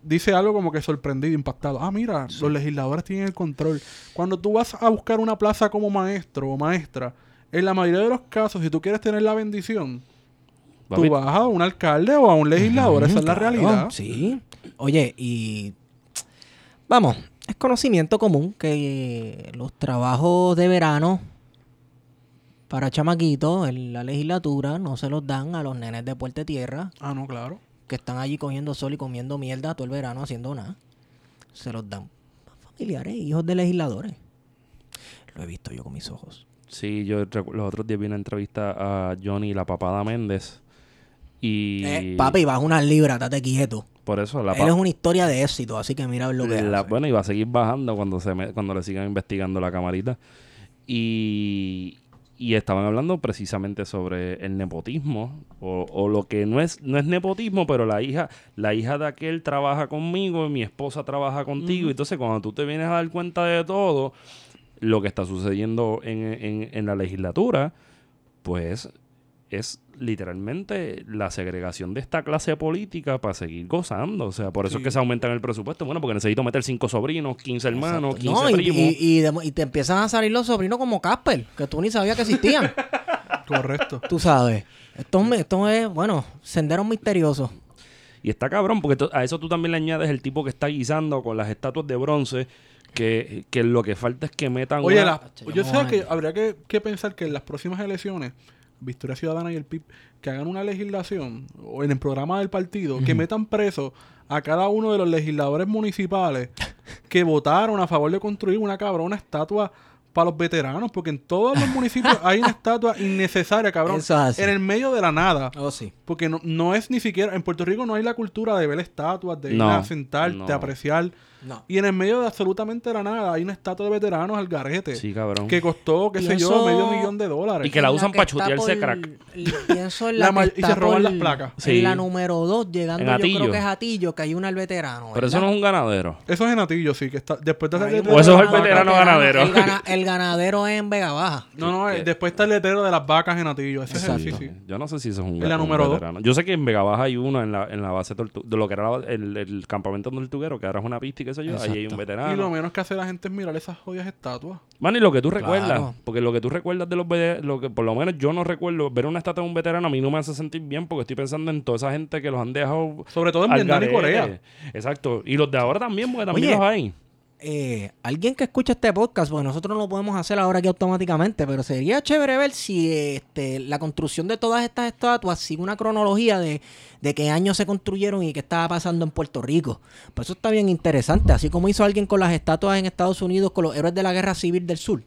Dice algo como que sorprendido, impactado. Ah, mira, los legisladores tienen el control. Cuando tú vas a buscar una plaza como maestro o maestra, en la mayoría de los casos, si tú quieres tener la bendición, Papi, tú vas a un alcalde o a un legislador. Esa es la Claro, realidad. Sí. Oye, y vamos, es conocimiento común que los trabajos de verano para chamaquitos en la legislatura no se los dan a los nenes de Puerto Tierra Ah, no, claro. que están allí cogiendo sol y comiendo mierda todo el verano haciendo nada. Se los dan a familiares, hijos de legisladores. Lo he visto yo con mis ojos. Sí, yo los otros días vi una entrevista a Johnny La Papada Méndez. Y Eh, papi, baja unas libras, date quieto. por eso la, Él es una historia de éxito, así que mira lo que la- hace. bueno, y va a seguir bajando cuando se me- cuando le sigan investigando la camarita. Y, y estaban hablando precisamente sobre el nepotismo o, o lo que no es no es nepotismo, pero la hija la hija de aquel trabaja conmigo mi esposa trabaja contigo. Entonces, cuando tú te vienes a dar cuenta de todo lo que está sucediendo en, en- en la legislatura, pues es literalmente la segregación de esta clase política para seguir gozando. O sea, por eso es que se aumentan el presupuesto. Bueno, porque necesito meter cinco sobrinos, 15 hermanos, 15 No, y, primos. y- y de- y te empiezan a salir los sobrinos como Casper, que tú ni sabías que existían. <laughs> Correcto. tú sabes. Esto, es- esto es, bueno, senderos misteriosos. Y está cabrón, porque a eso tú también le añades el tipo que está guisando con las estatuas de bronce, que, que lo que falta es que metan Oye, una- la- yo yo sé que habría que, que pensar que en las próximas elecciones, Victoria Ciudadana y el PIB, que hagan una legislación o en el programa del partido, que metan preso a cada uno de los legisladores municipales <laughs> que votaron a favor de construir una cabrona estatua para los veteranos, porque en todos los municipios <laughs> hay una estatua innecesaria, cabrón, Eso es así. en el medio de la nada. Oh, sí. Porque no, no es ni siquiera, en Puerto Rico no hay la cultura de ver estatuas, de ir No, a sentarte, no. apreciar. No. Y en el medio de absolutamente la nada hay una estatua de veteranos al garete. Sí, cabrón. Que costó, qué sé yo, medio millón de dólares. Y que la usan que pa' está chutearse por- crack. Pienso en <laughs> La la, y se roban por- las placas. En Sí. la número 2, llegando En yo creo que es Atillo, que hay una al veterano. Pero eso no es un ganadero. Eso es en Atillo, sí, que está. Después de hacer O eso es el ganadero, veterano ganadero. El, gana- el ganadero es en Vega Baja. No, no, eh, después está el letrero de las vacas en Atillo. Ese es el, sí. Yo no sé si eso es un, En la un número dos. veterano. Yo sé que en Vega Baja hay uno en la, en la base de lo que era el, el campamento tortuguero, que ahora es una pista y qué sé yo. Ahí hay un veterano. Y lo menos que hace la gente es mirar esas joyas estatuas. Man, y lo que tú Claro. recuerdas, porque lo que tú recuerdas de los ve- lo que por lo menos yo no recuerdo, ver una estatua de un veterano a mí no me hace sentir bien porque estoy pensando en toda esa gente que los han dejado Sobre todo en Vietnam y. Corea. Exacto. Y los de ahora también, porque también Oye, los hay. eh, alguien que escucha este podcast, porque nosotros no lo podemos hacer ahora aquí automáticamente, pero sería chévere ver si este, la construcción de todas estas estatuas sigue una cronología de, de qué años se construyeron y qué estaba pasando en Puerto Rico. Pues eso está bien interesante, así como hizo alguien con las estatuas en Estados Unidos con los héroes de la Guerra Civil del Sur.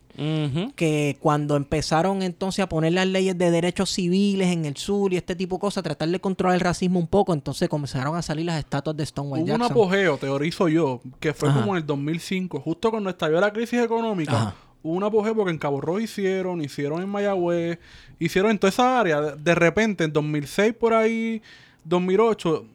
Que cuando empezaron entonces a poner las leyes de derechos civiles en el sur y este tipo de cosas, tratar de controlar el racismo un poco, entonces comenzaron a salir las estatuas de Stonewall Hubo un apogeo, teorizo yo, que fue Ajá. como en el 2005, justo cuando estalló la crisis económica. Ajá. Hubo un apogeo porque en Cabo Rojo hicieron, hicieron en Mayagüez, hicieron en toda esa área. De, de repente, en 2006 por ahí, 2008,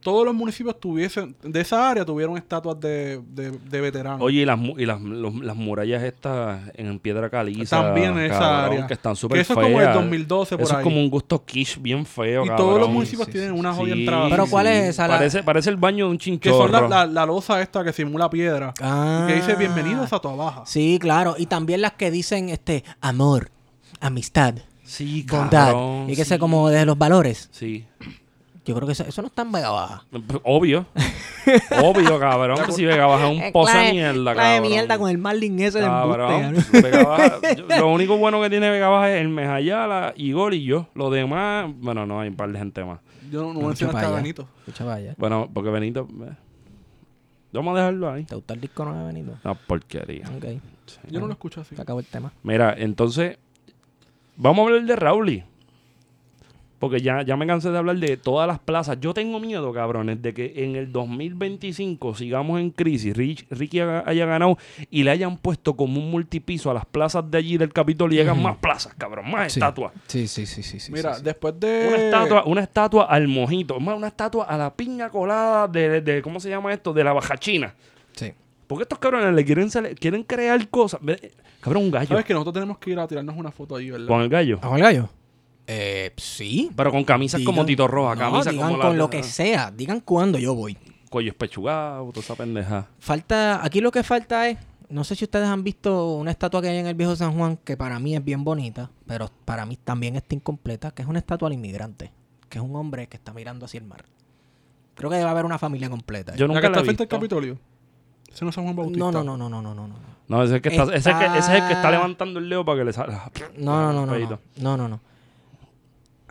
todos los municipios tuviesen, de esa área tuvieron estatuas de, de, de veteranos. Oye, y las, mu- y las, los- las murallas estas en piedra caliza. También en esa cabrón, área. Que están Que súper eso feas. es como el 2012 por Eso ahí. es como un gusto quiche bien feo, y cabrón. todos los municipios sí, tienen sí, una joya Sí, entrada. Pero ¿cuál es esa? La- Parece, parece el baño de un Que chinchorro. son la, la, la losa esta que simula piedra. Ah. Y que dice bienvenidos a tu abaja. Sí, claro, y también las que dicen este amor, amistad, Sí, bondad, cabrón, y que sí. sé como de los valores. Sí. Yo creo que eso, eso no está en Vega Baja. Obvio. <laughs> Obvio, cabrón. que si Vega Baja es un pozo de mierda, Clase de cabrón. mierda con el Marlin ese de embuste, Cabrón. cabrón. Vega Baja- yo- <laughs> lo único bueno que tiene Vega Baja es el Mejayala, Igor y yo. Lo demás, bueno, no hay un par de gente más. Yo no, no Mucho mencionaste para a allá. Benito. Escucha, vaya. Bueno, porque Benito. eh, Vamos a dejarlo ahí. ¿Te gusta el disco no de Benito? Una porquería. Ok, Yo no lo escucho así. se acabó el tema. Mira, entonces. Vamos a hablar de Rauli. Porque ya, ya me cansé de hablar de todas las plazas. Yo tengo miedo, cabrones, de que en el 2025 sigamos en crisis, Rich- Ricky haga- haya ganado y le hayan puesto como un multipiso a las plazas de allí del Capitolio y hagan Ujú. más plazas, cabrón, más Sí. estatuas. Sí, sí, sí, sí. sí, Mira, sí, sí. después de. Una estatua, una estatua al mojito, más una estatua a la piña colada de, de- ¿cómo se llama esto? De la baja china. Sí. Porque estos cabrones le quieren, quieren crear cosas. Cabrón, un gallo. Sabes que nosotros tenemos que ir a tirarnos una foto ahí, ¿verdad? Con el gallo. ¿Con el gallo? Eh, sí. Pero con camisas como Tito Roja, no, camisas digan como con lo que sea. Digan cuándo yo voy. Cuellos pechugados, toda esa pendeja. Falta, aquí lo que falta es, no sé si ustedes han visto una estatua que hay en el viejo San Juan, que para mí es bien bonita, pero para mí también está incompleta, que es una estatua al inmigrante, que es un hombre que está mirando hacia el mar. Creo que debe haber una familia completa. Yo la nunca que la está he frente al visto. Capitolio. Ese no es San Juan Bautista. no, no, no, no, no, no, no, no. No, ese es, el que está, ese, es el que, ese es el que está Está- levantando el dedo para que le salga. No, no, no, no, no, no, no, no.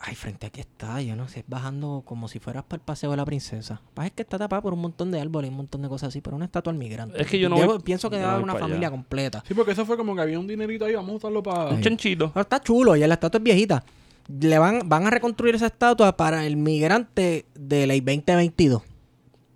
Ay, frente a aquí está, yo no sé, es bajando como si fueras para el paseo de la princesa. Pasa es que está tapada por un montón de árboles y un montón de cosas así, pero una estatua al migrante. Es que yo no Debo- voy- pienso que debe haber una familia allá. completa. Sí, porque eso fue como que había un dinerito ahí, vamos a usarlo para. Un chanchito. Pero está chulo, y la estatua es viejita. Le van, van a reconstruir esa estatua para el migrante de ley 2022.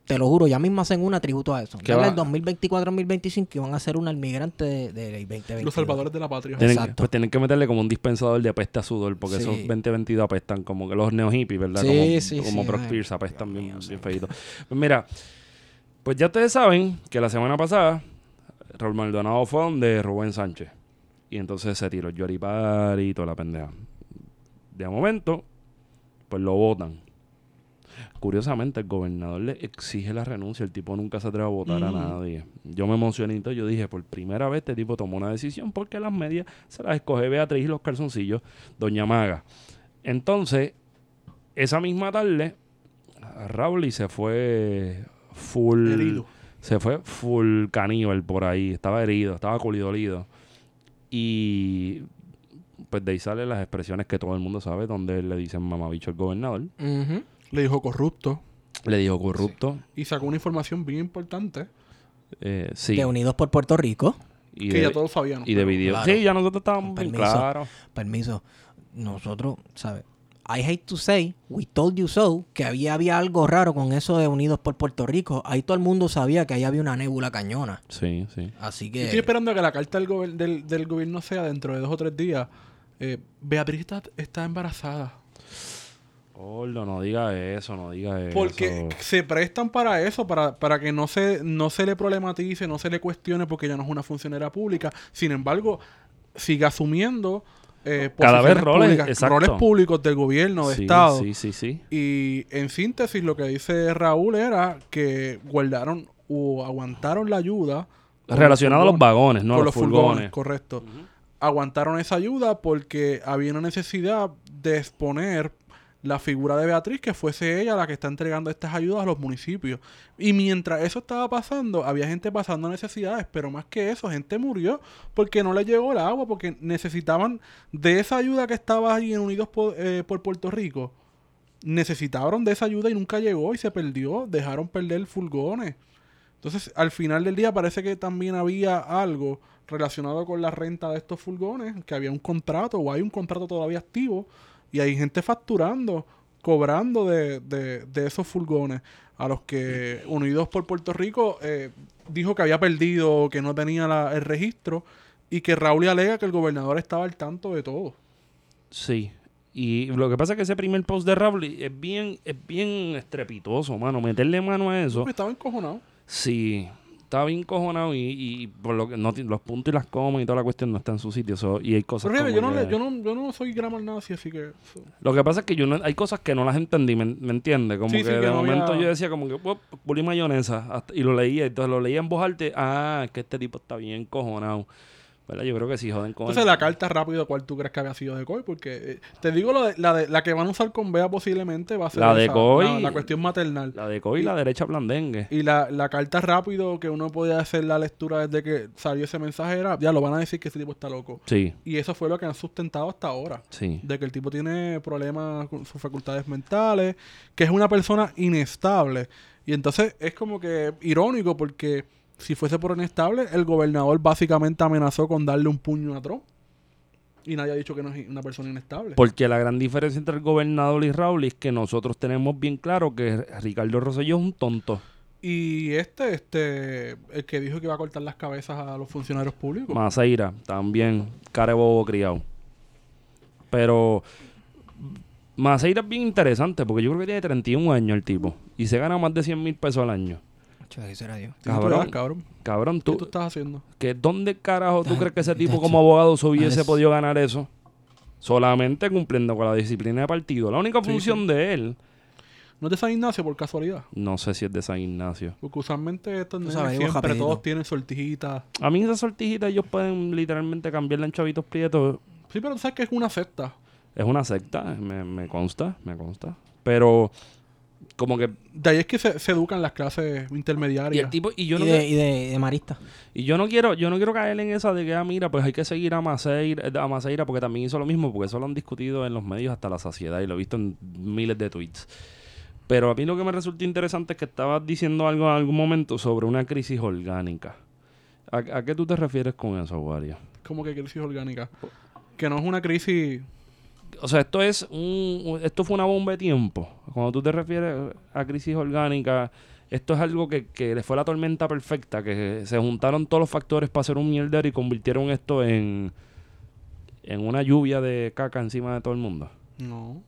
Te lo juro, ya mismo hacen una tributo a eso. ¿Qué Ya va? el 2024-2025 y van a hacer una al migrante de, de ley 2022. Los salvadores de la patria. Tienen, Exacto. pues tienen que meterle como un dispensador de apesta a sudor, porque Sí. esos 2022 apestan como que los neo hippies, ¿verdad? Sí, como sí, como sí, Brock Pierce apestan bien, bien. Pues mira, pues ya ustedes saben que la semana pasada Raúl Maldonado fue donde Rubén Sánchez. Y entonces se tiró el Yoripari y toda la pendeja. De momento, pues lo votan. Curiosamente, el gobernador le exige la renuncia. El tipo nunca se atreve a votar a nadie. Yo me emocioné y Yo dije, por primera vez este tipo tomó una decisión porque las medias se las escoge Beatriz y los calzoncillos, Doña Maga. Entonces, esa misma tarde, Raúl y se fue full. Herido. Se fue full caníbal por ahí. Estaba herido, estaba colidolido. Y pues de ahí salen las expresiones que todo el mundo sabe, donde le dicen mamabicho al gobernador. Ujú. Le dijo corrupto. Le dijo corrupto. Y sacó una información bien importante eh, sí. De Unidos por Puerto Rico. y que de, ya todos sabíamos. y de video. Claro. Sí, ya nosotros estábamos Permiso. claros. Permiso. Nosotros, ¿sabes? I hate to say, we told you so, que había, había algo raro con eso de Unidos por Puerto Rico. Ahí todo el mundo sabía que ahí había una nébula cañona. Sí, sí. Así Yo estoy que... esperando a que la carta del, gober- del, del gobierno sea dentro de dos o tres días. Eh, Beatriz está, está embarazada. Gordo, no diga eso, no diga eso. Porque se prestan para eso, para, para que no se, no se le problematice, no se le cuestione porque ella no es una funcionaria pública. Sin embargo, sigue asumiendo eh, Cada vez roles, públicas, roles públicos del gobierno, de sí, Estado. Sí, sí, sí. Y en síntesis, lo que dice Raúl era que guardaron o aguantaron la ayuda. Relacionado a los vagones, no con los los furgones, furgones. correcto. Aguantaron esa ayuda porque había una necesidad de exponer la figura de Beatriz, que fuese ella la que está entregando estas ayudas a los municipios. Y mientras eso estaba pasando, había gente pasando necesidades, pero más que eso, gente murió porque no le llegó el agua, porque necesitaban de esa ayuda que estaba ahí en Unidos por, eh, por Puerto Rico. Necesitaron de esa ayuda y nunca llegó y se perdió, dejaron perder furgones. Entonces, al final del día parece que también había algo relacionado con la renta de estos furgones, que había un contrato o hay un contrato todavía activo y hay gente facturando, cobrando de, de- de esos furgones a los que Unidos por Puerto Rico eh, dijo que había perdido, que no tenía la- el registro y que Raúl alega que el gobernador estaba al tanto de todo. Sí. Y lo que pasa es que ese primer post de Raúl es bien, es bien estrepitoso, mano. Meterle mano a eso. Pues estaba encojonado. Sí, está bien cojonado y, y por lo que no, los puntos y las comas y toda la cuestión no están en su sitio. so- y hay cosas Pero yo no, le- yo, no, yo no soy grammar nazi, así que... so- Lo que pasa es que yo no, hay cosas que no las entendí, ¿me, me entiendes? Como Sí, que sí, de que momento había- yo decía como que, "Uop, puli mayonesa, hasta- y lo leía, entonces lo leía en voz alta, ah, es que este tipo está bien cojonado. ¿Verdad? Yo creo que sí, joden con Entonces él. la carta rápido, ¿cuál tú crees que había sido de Coy? Porque eh, te digo de, la, de, la que van a usar con Bea posiblemente va a ser La de esa, Coy. la, la cuestión maternal. La de Coy y la derecha blandengue. Y la, la carta rápido que uno podía hacer la lectura desde que salió ese mensaje era, ya lo van a decir que ese tipo está loco. Sí, Y eso fue lo que han sustentado hasta ahora. sí. De que el tipo tiene problemas con sus facultades mentales, que es una persona inestable. Y entonces es como que irónico porque si fuese por inestable, el gobernador básicamente amenazó con darle un puño a Trump. Y nadie ha dicho que no es una persona inestable. Porque la gran diferencia entre el gobernador y Raúl es que nosotros tenemos bien claro que Ricardo Rosselló es un tonto. Y este, este, el que dijo que iba a cortar las cabezas a los funcionarios públicos. Maceira, también, care bobo criado. Pero Maceira es bien interesante porque yo creo que tiene 31 años el tipo y se gana más de 100 mil pesos al año. ¿Qué tú cabrón. cabrón? Cabrón, ¿Qué tú, tú estás haciendo? que ¿dónde carajo tú crees que ese tipo como abogado se hubiese es- podido ganar eso? Solamente cumpliendo con la disciplina de partido. La única función sí. de él, ¿No es de San Ignacio por casualidad? no sé si es de San Ignacio. Porque usualmente estos Tú nenes sabes, siempre todos tienen sortijitas. A mí esa sortijita ellos pueden literalmente cambiarla en chavitos prietos. Sí, pero tú sabes que es una secta. Es una secta, me, me consta, me consta. Pero como que... De ahí es que se, se educan las clases Y intermediarias. el tipo... Y yo y, de, y de, de Marista. Y yo no quiero, yo no quiero caer en esa de que, ah, mira, pues hay que seguir a Maceira, a Maceira porque también hizo lo mismo, porque eso lo han discutido en los medios hasta la saciedad y lo he visto en miles de tweets. Pero a mí lo que me resulta interesante es que estabas diciendo algo en algún momento sobre una crisis orgánica. ¿A, a qué tú te refieres con eso, Wario? Como que crisis orgánica. Que no es una crisis... O sea, esto es un, esto fue una bomba de tiempo. Cuando tú te refieres a crisis orgánica, esto es algo que, que le fue la tormenta perfecta, que se juntaron todos los factores para hacer un mierdero y convirtieron esto en, en una lluvia de caca encima de todo el mundo. No.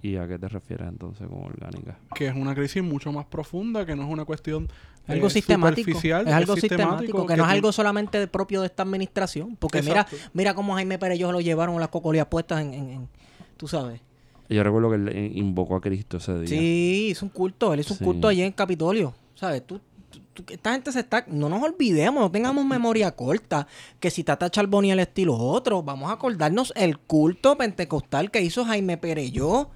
¿Y a qué te refieres entonces con orgánica? Que es una crisis mucho más profunda, que no es una cuestión Algo eh, sistemático. superficial, Es algo sistemático, que, no es tú- algo solamente propio de esta administración. Porque mira, Exacto. mira cómo Jaime Pérez ellos lo llevaron las cocolías puestas en, en- en- tú sabes. Yo recuerdo que él invocó a Cristo ese día. Sí, hizo un culto, él hizo Sí. un culto allí en Capitolio. ¿Sabes? Tú, tú- esta gente se está. No nos olvidemos, no tengamos memoria corta. Que si Tata Charboni el estilo otro, vamos a acordarnos el culto pentecostal que hizo Jaime Pereyó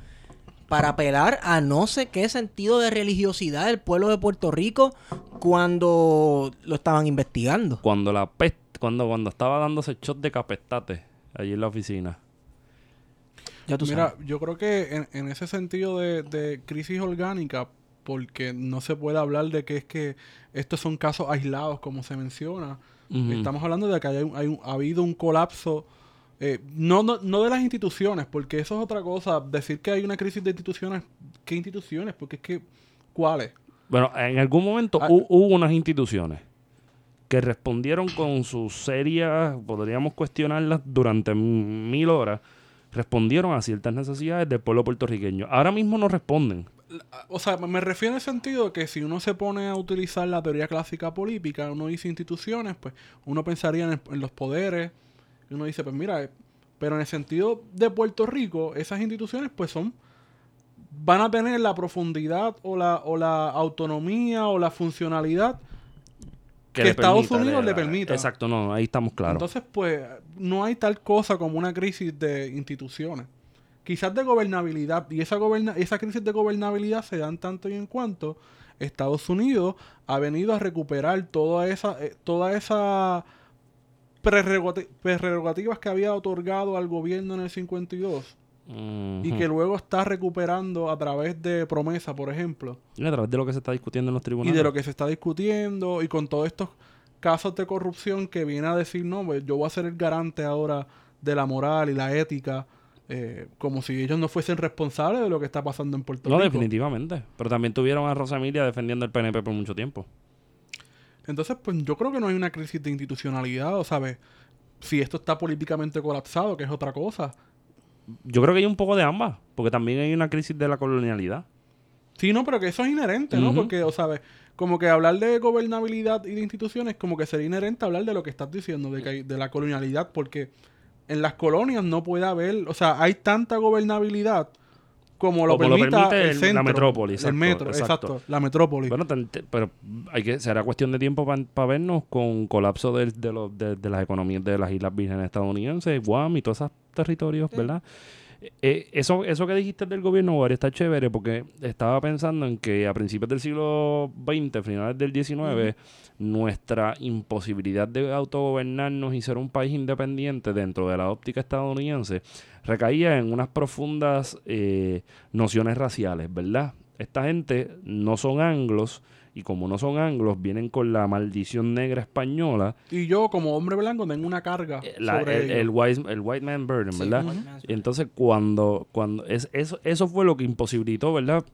para apelar a no sé qué sentido de religiosidad del pueblo de Puerto Rico cuando lo estaban investigando. Cuando la peste, cuando, cuando estaba dándose shot de capestate allí en la oficina. Ya tú Mira, sabes. yo creo que en, en ese sentido de, de crisis orgánica, porque no se puede hablar de que es que estos son casos aislados, como se menciona. Estamos hablando de que hay un- hay un- ha habido un colapso, eh, no, no, no de las instituciones, porque eso es otra cosa. Decir que hay una crisis de instituciones, ¿qué instituciones? Porque es que, ¿cuáles? Bueno, en algún momento Ah. hu- hubo unas instituciones que respondieron con sus serias, podríamos cuestionarlas durante mil horas, respondieron a ciertas necesidades del pueblo puertorriqueño. Ahora mismo no responden. O sea, me refiero en el sentido de que si uno se pone a utilizar la teoría clásica política, uno dice instituciones, pues uno pensaría en, en los poderes, y uno dice, pues mira, eh, pero en el sentido de Puerto Rico, esas instituciones pues son, van a tener la profundidad o la, o la autonomía o la funcionalidad Que Estados permita, Unidos le permita. Exacto, no, ahí estamos claros. Entonces, pues, no hay tal cosa como una crisis de instituciones. Quizás de gobernabilidad. Y esa, goberna esa crisis de gobernabilidad se dan tanto y en cuanto Estados Unidos ha venido a recuperar toda esa, eh, toda esa prerrogati- prerrogativas que había otorgado al gobierno en el 52 y que luego está recuperando a través de promesa, por ejemplo, Y a través de lo que se está discutiendo en los y tribunales. de lo que se está discutiendo y con todos estos casos de corrupción que viene a decir, no, pues yo voy a ser el garante ahora de la moral y la ética, eh, como si ellos no fuesen responsables de lo que está pasando en Puerto No, Rico. definitivamente. Pero también tuvieron a Rosa Emilia defendiendo el PNP por mucho tiempo. Entonces, pues yo creo que no hay una crisis de institucionalidad, o sabes, si esto está políticamente colapsado, que es otra cosa. Yo creo que hay un poco de ambas, porque también hay una crisis de la colonialidad. Sí, no, pero que eso es inherente, ¿no? Porque, o sabes, como que hablar de gobernabilidad y de instituciones, como que sería inherente hablar de lo que estás diciendo, de, que hay- de la colonialidad, porque en las colonias no puede haber, o sea, hay tanta gobernabilidad como lo Como lo permita permite el el- la centro, metrópoli, el metro, exacto. exacto, la metrópoli. Bueno, pero hay que será cuestión de tiempo para vernos con colapso de, de, los- de- de las economías de las Islas Vírgenes estadounidenses, Guam y todos esos territorios, ¿verdad? Eh, eso, eso que dijiste del gobierno, Guari, está chévere porque estaba pensando en que a principios del siglo XX, finales del XIX, nuestra imposibilidad de autogobernarnos y ser un país independiente dentro de la óptica estadounidense recaía en unas profundas eh, nociones raciales, ¿verdad? Esta gente no son anglos y como no son anglos, vienen con la maldición negra española, Y yo, como hombre blanco, tengo una carga eh, la- sobre el, el white, el white man burden, Sí, ¿verdad? Y entonces cuando, cuando es, eso, eso fue lo que imposibilitó, ¿verdad?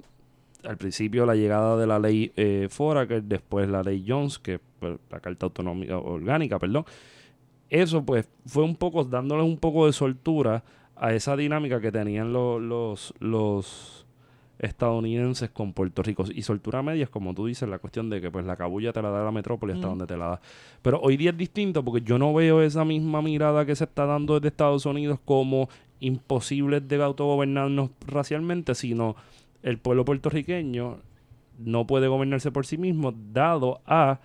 Al principio la llegada de la ley eh, Foraker, después la ley Jones, que pues, la Carta Autonómica Orgánica, perdón. Eso pues fue un poco, dándole un poco de soltura a esa dinámica que tenían lo- los, los estadounidenses con Puerto Rico. Y soltura media es como tú dices, la cuestión de que pues la cabulla te la da la metrópoli hasta Ujú. donde te la da. Pero hoy día es distinto porque yo no veo esa misma mirada que se está dando desde Estados Unidos como imposibles de autogobernarnos racialmente, sino el pueblo puertorriqueño no puede gobernarse por sí mismo dado a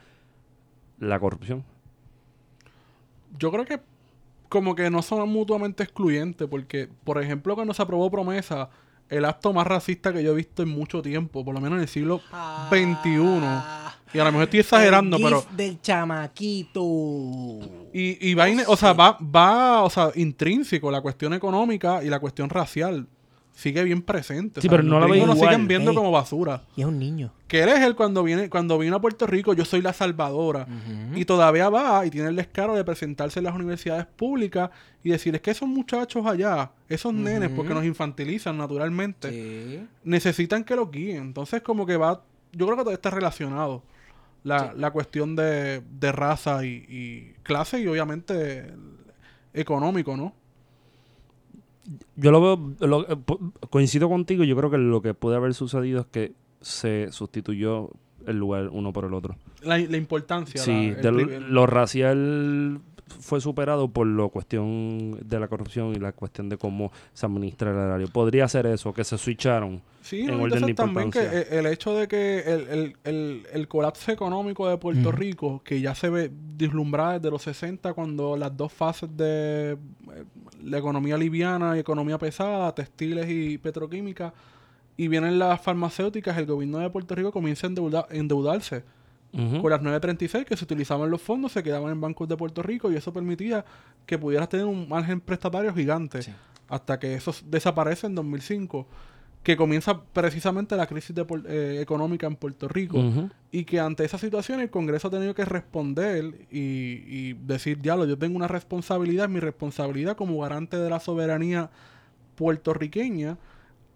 la corrupción. Yo creo que como que no son mutuamente excluyentes, porque, por ejemplo, cuando se aprobó Promesa, el acto más racista que yo he visto en mucho tiempo, por lo menos en el siglo XXI, y a lo mejor estoy exagerando, El pero... del chamaquito. Y, y va, o sea, va, va, o sea, intrínseco la cuestión económica y la cuestión racial. Sigue bien presente. Sí, pero no los la gringos nos igual. siguen viendo Ey. como basura. Y es un niño. Que él es el cuando viene, cuando vino a Puerto Rico, yo soy la salvadora. Y todavía va y tiene el descaro de presentarse en las universidades públicas y decir, es que esos muchachos allá, esos nenes, porque nos infantilizan naturalmente, Sí. necesitan que los guíen. Entonces como que va, yo creo que todo está relacionado. La, la cuestión de, de raza y, y clase y obviamente económico, ¿no? Yo lo veo, lo- eh, coincido contigo, yo creo que lo que puede haber sucedido es que se sustituyó el lugar uno por el otro. La, la importancia. Sí, la- el de lo racial fue superado por la cuestión de la corrupción y la cuestión de cómo se administra el erario. Podría ser eso, que se switcharon. Sí, en no, orden de también que el, el hecho de que el, el- el- el colapso económico de Puerto Ujú. Rico, que ya se ve vislumbrada desde los 60, cuando las dos fases de eh, la economía liviana y economía pesada, textiles y petroquímica, y vienen las farmacéuticas, el gobierno de Puerto Rico comienza a endeuda- endeudarse Ujú. con las 936 que se utilizaban los fondos, se quedaban en bancos de Puerto Rico y eso permitía que pudieras tener un margen prestatario gigante Sí. hasta que eso desaparece en 2005, que comienza precisamente la crisis de eh, económica en Puerto Rico y que ante esa situación el Congreso ha tenido que responder y, y decir, ya lo, yo tengo una responsabilidad, mi responsabilidad como garante de la soberanía puertorriqueña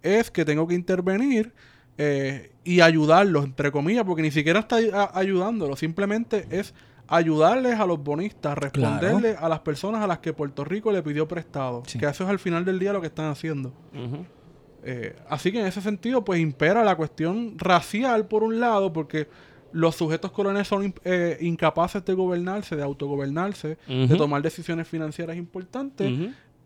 es que tengo que intervenir eh, y ayudarlos, entre comillas, porque ni siquiera está ay- a- ayudándolo, simplemente es ayudarles a los bonistas, responderle a las personas a las que Puerto Rico le pidió prestado, Sí. que eso es al final del día lo que están haciendo. Eh, así que en ese sentido, pues impera la cuestión racial por un lado, porque los sujetos coloniales son eh, incapaces de gobernarse, de autogobernarse, de tomar decisiones financieras importantes,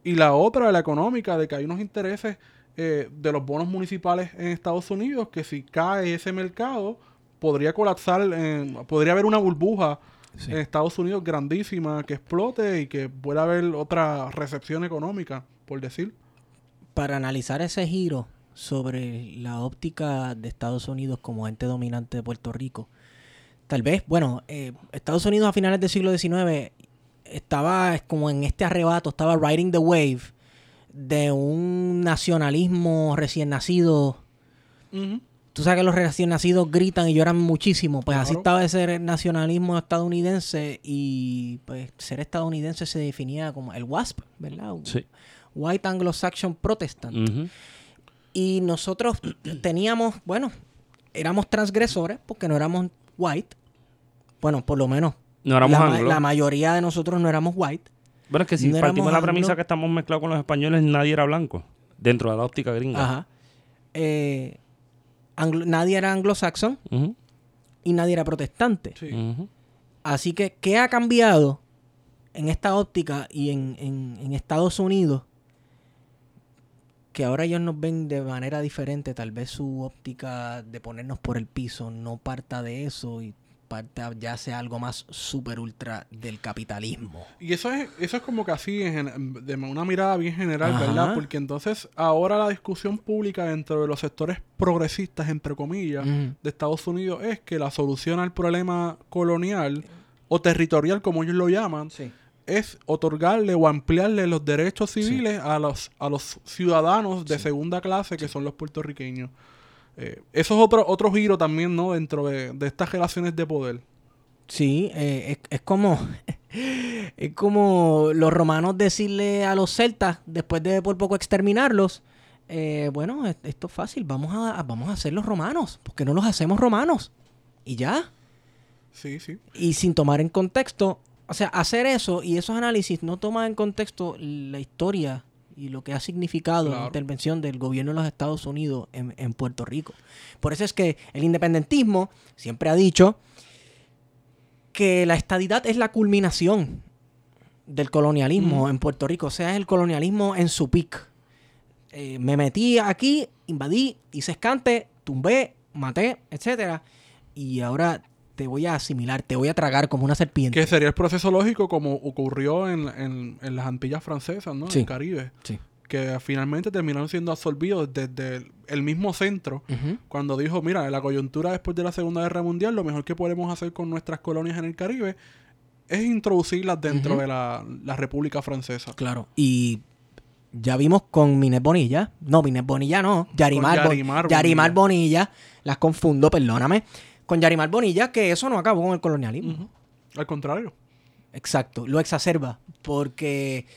y la otra, la económica, de que hay unos intereses eh, de los bonos municipales en Estados Unidos, que si cae ese mercado, podría colapsar, en- podría haber una burbuja Sí. en Estados Unidos grandísima que explote y que pueda haber otra recepción económica, por decir. Para analizar ese giro sobre la óptica de Estados Unidos como ente dominante de Puerto Rico, tal vez, bueno, eh, Estados Unidos a finales del siglo XIX estaba como en este arrebato, estaba riding the wave de un nacionalismo recién nacido. Tú sabes que los recién nacidos gritan y lloran muchísimo. Pues así estaba ese nacionalismo estadounidense y pues ser estadounidense se definía como el WASP, ¿verdad? Sí. White Anglo-Saxon Protestant. Y nosotros <clears throat> teníamos, bueno, éramos transgresores porque no éramos white. Bueno, por lo menos No éramos la, la mayoría de nosotros no éramos white. Bueno, es que si no partimos de la premisa anglo- que estamos mezclados con los españoles, nadie era blanco. Dentro de la óptica gringa. Ajá. Eh, anglo- nadie era anglo-saxon Ujú. y nadie era protestante. Sí. Así que, ¿qué ha cambiado en esta óptica y en, en- en Estados Unidos? Que ahora ellos nos ven de manera diferente. Tal vez su óptica de ponernos por el piso no parta de eso y parta ya sea algo más super ultra del capitalismo. Y eso es, eso es como que así, en de una mirada bien general, Ajá. ¿verdad? Porque entonces ahora la discusión pública dentro de los sectores progresistas, entre comillas, de Estados Unidos es que la solución al problema colonial o territorial, como ellos lo llaman, Sí. es otorgarle o ampliarle los derechos civiles a los a los ciudadanos de segunda clase que son los puertorriqueños. Eh, eso es otro, otro giro también, ¿no? Dentro de, de estas relaciones de poder. Sí, eh, es, es como <laughs> es como los romanos decirle a los celtas después de por poco exterminarlos, eh, bueno, es- esto es fácil, vamos a, vamos a hacer los romanos, porque no los hacemos romanos y ya. Sí, sí. Y sin tomar en contexto, o sea, hacer eso y esos análisis no toman en contexto la historia y lo que ha significado la intervención del gobierno de los Estados Unidos en, en Puerto Rico. Por eso es que el independentismo siempre ha dicho que la estadidad es la culminación del colonialismo Ujú. en Puerto Rico, o sea, es el colonialismo en su pic. Eh, me metí aquí, invadí, hice escante, tumbé, maté, etcétera, y ahora te voy a asimilar, te voy a tragar como una serpiente. Que sería el proceso lógico como ocurrió en, en- en las Antillas francesas, ¿no? Sí. En el Caribe. Sí. Que finalmente terminaron siendo absorbidos desde el, el mismo centro. Cuando dijo, mira, en la coyuntura después de la Segunda Guerra Mundial, lo mejor que podemos hacer con nuestras colonias en el Caribe es introducirlas dentro de la, la República Francesa. Claro. Y ya vimos con Minet Bonilla. No, Minet Bonilla no. Yarimar, Yarimar Yarimar Bonilla. Bonilla. Las confundo, perdóname. Con Yarimar Bonilla, que eso no acabó con el colonialismo. Al contrario. Exacto. Lo exacerba. Porque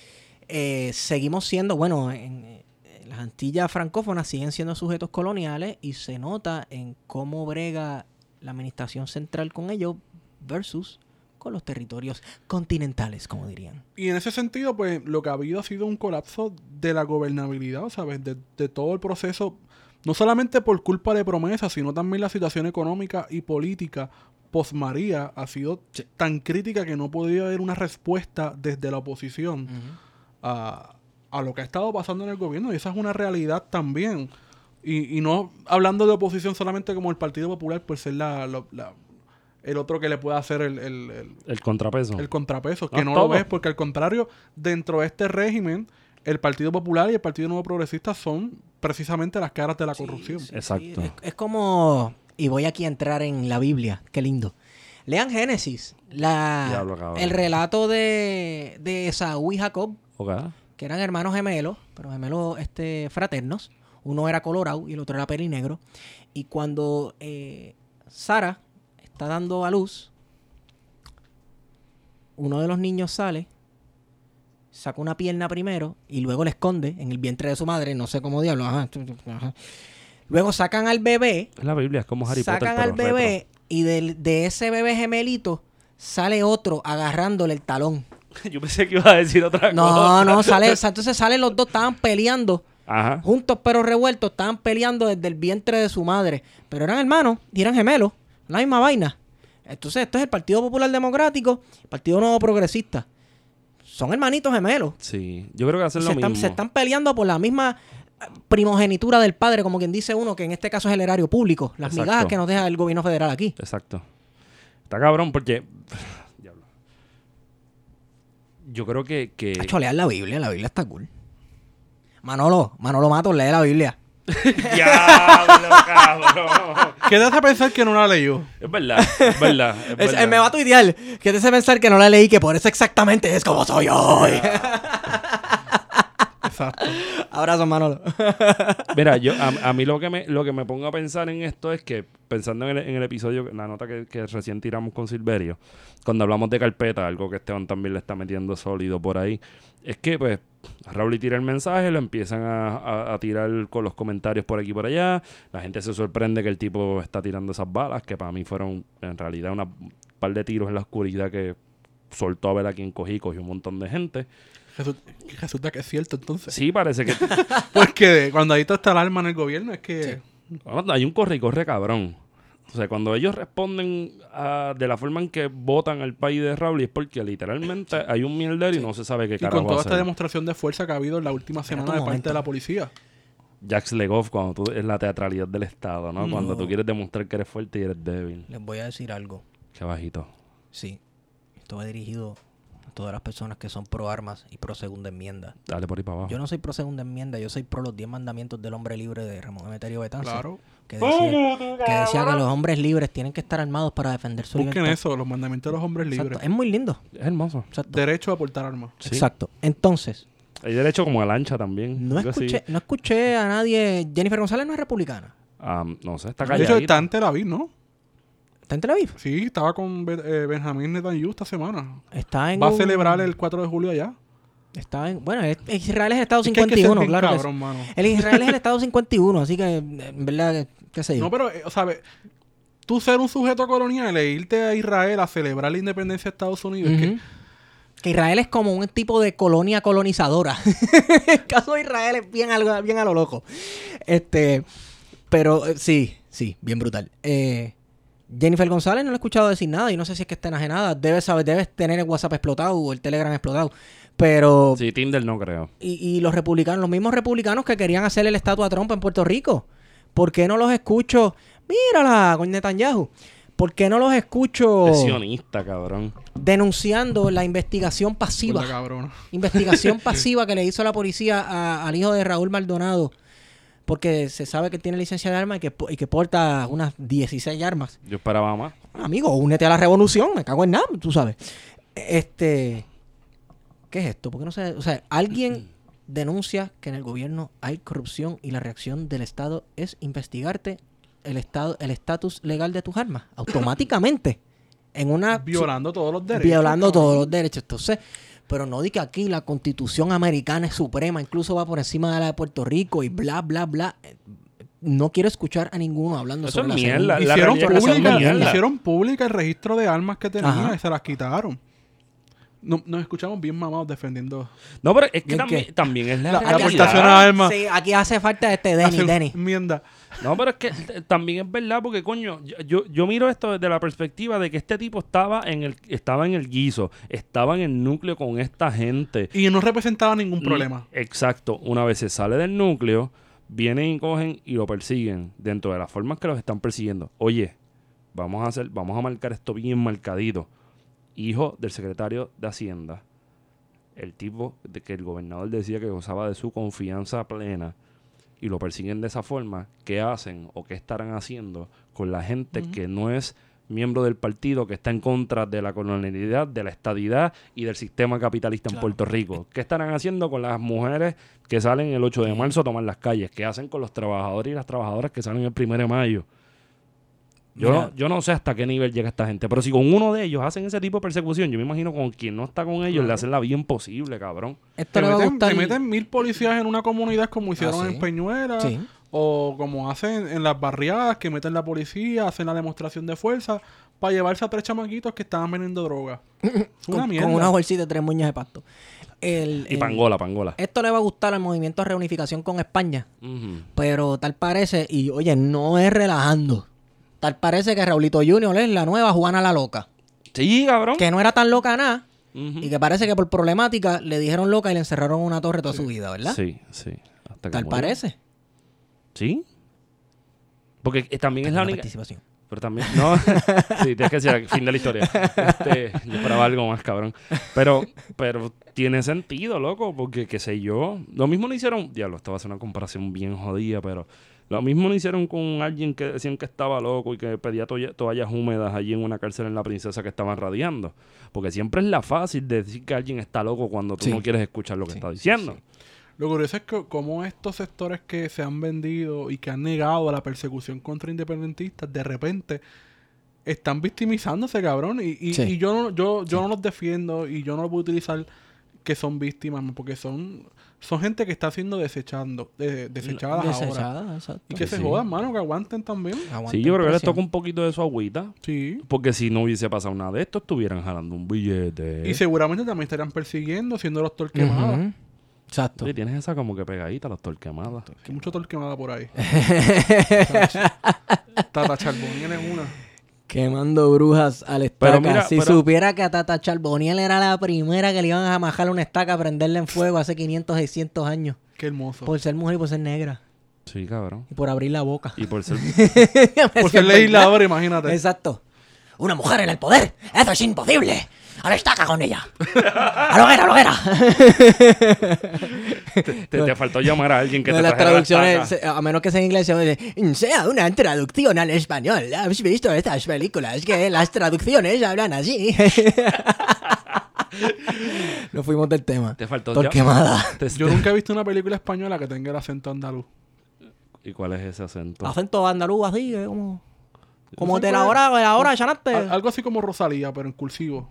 eh, seguimos siendo, bueno, en, en las Antillas francófonas siguen siendo sujetos coloniales y se nota en cómo brega la administración central con ellos versus con los territorios continentales, como dirían. Y en ese sentido, pues lo que ha habido ha sido un colapso de la gobernabilidad, ¿sabes? De, de todo el proceso, no solamente por culpa de promesas, sino también la situación económica y política post María ha sido tan crítica que no podía haber una respuesta desde la oposición a, a lo que ha estado pasando en el gobierno. Y esa es una realidad también. Y, y no hablando de oposición solamente como el Partido Popular, por ser la, la- la- el otro que le pueda hacer el- el- el, El contrapeso. el contrapeso, No, que no todo. lo ves, porque al contrario, dentro de este régimen, el Partido Popular y el Partido Nuevo Progresista son precisamente las caras de la corrupción. Exacto. Es, es como, y voy aquí a entrar en la Biblia, qué lindo. Lean Génesis, la, Diablo, el relato de, de Esaú y Jacob, Ok. que eran hermanos gemelos, pero gemelos este, fraternos. Uno era colorado y el otro era pelinegro. Y cuando eh, Sara está dando a luz, uno de los niños sale, saca una pierna primero y luego la esconde en el vientre de su madre, no sé cómo diablo. ajá, ajá. Luego sacan al bebé, Es la Biblia, es como Harry sacan Potter. al pero bebé y del- de ese bebé gemelito sale otro agarrándole el talón. <laughs> Yo pensé que iba a decir otra No, cosa. no, sale, o <laughs> sea, entonces salen los dos, estaban peleando, Ajá. juntos pero revueltos, estaban peleando desde el vientre de su madre, pero eran hermanos y eran gemelos, la misma vaina. Entonces, esto es el Partido Popular Democrático, el Partido Nuevo Progresista. Son hermanitos gemelos. Sí. Yo creo que hacen se, lo están, mismo. se están peleando por la misma eh, primogenitura del padre, como quien dice uno, que en este caso es el erario público, las Exacto. migajas que nos deja el gobierno federal aquí. Exacto. Está cabrón porque. <sighs> Diablo. Yo creo que. que... Hacho, lean la Biblia, la Biblia está cool. Manolo, Manolo Matos, lee la Biblia. <laughs> ¡Diablo, cabrón! ¿Qué te hace pensar que no la leyó? Es verdad, es verdad. Es Es- verdad. él me va a tuitear. Que te hace pensar que no la leí, que por eso exactamente es como soy hoy. <laughs> Exacto. Abrazo, Manolo. <laughs> Mira, yo, a, a mí lo que, me, lo que me pongo a pensar en esto es que, pensando en el, en el episodio, en la nota que, que recién tiramos con Silverio, cuando hablamos de carpeta, algo que Esteban también le está metiendo sólido por ahí, es que, pues, Raúl y tira el mensaje, lo empiezan a, a- a tirar con los comentarios por aquí y por allá. La gente se sorprende que el tipo está tirando esas balas, que para mí fueron en realidad una par de tiros en la oscuridad que soltó a ver a quien cogí, cogió un montón de gente. Resu- Resulta que es cierto entonces. Sí, parece que <laughs> Porque cuando ahí está el arma en el gobierno es que... Bueno, hay un corre y corre cabrón. O sea, cuando ellos responden a- de la forma en que votan al país de Raúl es porque literalmente hay un mierdero y no se sabe qué Y carajo con toda esta demostración de fuerza que ha habido en la última semana de parte momento. de la policía. Jax Legoff, cuando tú es la teatralidad del Estado, ¿no? Cuando tú quieres demostrar que eres fuerte y eres débil. Les voy a decir algo. Qué bajito. Sí. Esto va dirigido todas las personas que son pro armas y pro segunda enmienda. Dale por ahí para abajo. Yo no soy pro segunda enmienda, yo soy pro los 10 mandamientos del hombre libre de Ramón Emeterio Betances. Claro. Que decía, que decía que los hombres libres tienen que estar armados para defender su Busquen libertad. eso, los mandamientos de los hombres Exacto. libres. Es muy lindo. Es hermoso. Exacto. Derecho a portar armas. Sí. Exacto. Entonces, Hay derecho como a lancha también. no así. escuché, no escuché a nadie. Jennifer González no es republicana. Ah, no sé, está De hecho, está en Tel Aviv, ¿no? ¿Está en Tel Aviv? Sí, estaba con eh, Benjamín Netanyahu esta semana. Está en Va a celebrar el 4 de julio allá. Está en... Bueno, Israel es el Estado Es que hay que ser 51, bien claro. que cabrón, mano. El Israel es el <laughs> Estado 51, así que, en verdad, qué sé yo. No, pero, eh, o sea, tú ser un sujeto colonial e irte a Israel a celebrar la independencia de Estados Unidos, es que. Que Israel es como un tipo de colonia colonizadora. <laughs> el caso de Israel es bien, algo, bien a lo loco. Este, pero eh, sí, sí, bien brutal. Eh, Jennifer González no le he escuchado decir nada y no sé si es que está enajenada. Debe saber, debes tener el WhatsApp explotado o el Telegram explotado. Pero Sí, Tinder no creo. y, y los republicanos, los mismos republicanos que querían hacerle la estatua a Trump en Puerto Rico. ¿Por qué no los escucho? Mírala, con Netanyahu. ¿Por qué no los escucho Es sionista, cabrón. denunciando la investigación pasiva? Cabrona. Investigación <laughs> pasiva que le hizo la policía a- al hijo de Raúl Maldonado. Porque se sabe que tiene licencia de armas y que, y que porta unas 16 armas. Yo esperaba más. Amigo, únete a la revolución, me cago en nada, tú sabes. Este. ¿Qué es esto? Porque no sé. O sea, alguien <clears throat> denuncia que en el gobierno hay corrupción y la reacción del Estado es investigarte el estado el estatus legal de tus armas. Automáticamente. En una. Violando todos los derechos. violando todos los derechos. Entonces, pero no di que aquí la constitución americana es suprema, incluso va por encima de la de Puerto Rico y bla, bla, bla. No quiero escuchar a ninguno hablando Eso sobre es la mierda. La Hicieron pública, mierda. hicieron pública el registro de armas que tenían Ajá. y se las quitaron. No- nos escuchamos bien mamados defendiendo. No, pero es que ¿Y en también, también es la, La- realidad. aportación a armas. Sí, aquí hace falta este Denny, Denny. enmienda. No, pero es que también es verdad porque, coño, yo- yo, yo miro esto desde la perspectiva de que este tipo estaba en el estaba en el guiso, estaba en el núcleo con esta gente. Y no representaba ningún problema. Exacto. Una vez se sale del núcleo, vienen y cogen y lo persiguen dentro de las formas que los están persiguiendo. Oye, vamos a hacer, vamos a marcar esto bien marcadito. Hijo del secretario de Hacienda, el tipo de que el gobernador decía que gozaba de su confianza plena y lo persiguen de esa forma, ¿qué hacen o qué estarán haciendo con la gente que no es miembro del partido que está en contra de la colonialidad, de la estadidad y del sistema capitalista en. Puerto Rico? ¿Qué estarán haciendo con las mujeres que salen el 8 de marzo a tomar las calles? ¿Qué hacen con los trabajadores y las trabajadoras que salen el 1 de mayo? Yo, Mira. no, yo no sé hasta qué nivel llega esta gente, pero si con uno de ellos hacen ese tipo de persecución, yo me imagino con quien no está con ellos le hacen la vida imposible, cabrón. Esto Te le va a meten, gustar. te meten mil policías en una comunidad como hicieron Ah, sí. en Peñuela. Sí. O como hacen en las barriadas, que meten la policía, hacen la demostración de fuerza para llevarse a tres chamaquitos que estaban vendiendo droga. Es <laughs> una con, mierda. con una bolsita de tres moñas de pasto. El- Y el- pangola, pangola. Esto le va a gustar al movimiento de reunificación con España. Ujú. Pero tal parece, y oye, no es relajando. Tal parece que Raulito Junior es la nueva Juana la Loca. Sí, cabrón. Que no era tan loca nada. Y que parece que por problemática le dijeron loca y le encerraron en una torre toda su vida, ¿verdad? Sí, sí. Hasta que Tal murió. parece. Sí. Porque eh, también es la única. participación. Pero también. No. <laughs> sí, tienes que decir fin de la historia. Este, yo esperaba algo más, cabrón. Pero, pero tiene sentido, loco. Porque, qué sé yo. Lo mismo no hicieron. Diablo, esto va a ser una comparación bien jodida, pero. Lo mismo no hicieron con alguien que decían que estaba loco y que pedía toalla- toallas húmedas allí en una cárcel en la princesa que estaban radiando. Porque siempre es la fácil de decir que alguien está loco cuando tú Sí. no quieres escuchar lo que Sí, está diciendo. Lo curioso es que como estos sectores que se han vendido y que han negado a la persecución contra independentistas, de repente están victimizándose, cabrón. Y, y, Sí. y yo, no, yo, yo no los defiendo y yo no los voy a utilizar que son víctimas, porque son, son gente que está siendo desechando, de- desechadas ahora. Desechada, exacto. Y que Sí, se sí. jodan, mano, que aguanten también. Aguanten Sí, yo creo que les toca un poquito de su agüita. Sí. Porque si no hubiese pasado nada de esto, estuvieran jalando un billete. Y seguramente también estarían persiguiendo, siendo los torquemadas. Exacto. Oye, tienes esa como que pegadita, las torquemadas. Que mucho torquemada por ahí. <laughs> Tata Charboniel es una. Quemando brujas al estaca. Pero mira, si pero- supiera que a Tata Charboniel era la primera que le iban a majar una estaca a prenderla en fuego hace 500, 600 años. Qué hermoso. Por ser mujer y por ser negra. Sí, cabrón. Y por abrir la boca. Y por ser... <laughs> Por ser legislador, imagínate. Exacto. Una mujer en el poder. Eso es imposible. A la estaca con ella. A la hoguera, a la hoguera. te, te faltó llamar a alguien que No, te las la traducciones, a menos que sea en inglés, sea una traducción al español. ¿Has visto estas películas? Que las traducciones hablan así. <laughs> Nos fuimos del tema. Te faltó Torquemada. Te- Yo nunca he visto una película española que tenga el acento andaluz. ¿Y cuál es ese acento? Acento andaluz así, eh, como... Como de la hora, de la hora. Al- algo así como Rosalía, pero en cursivo.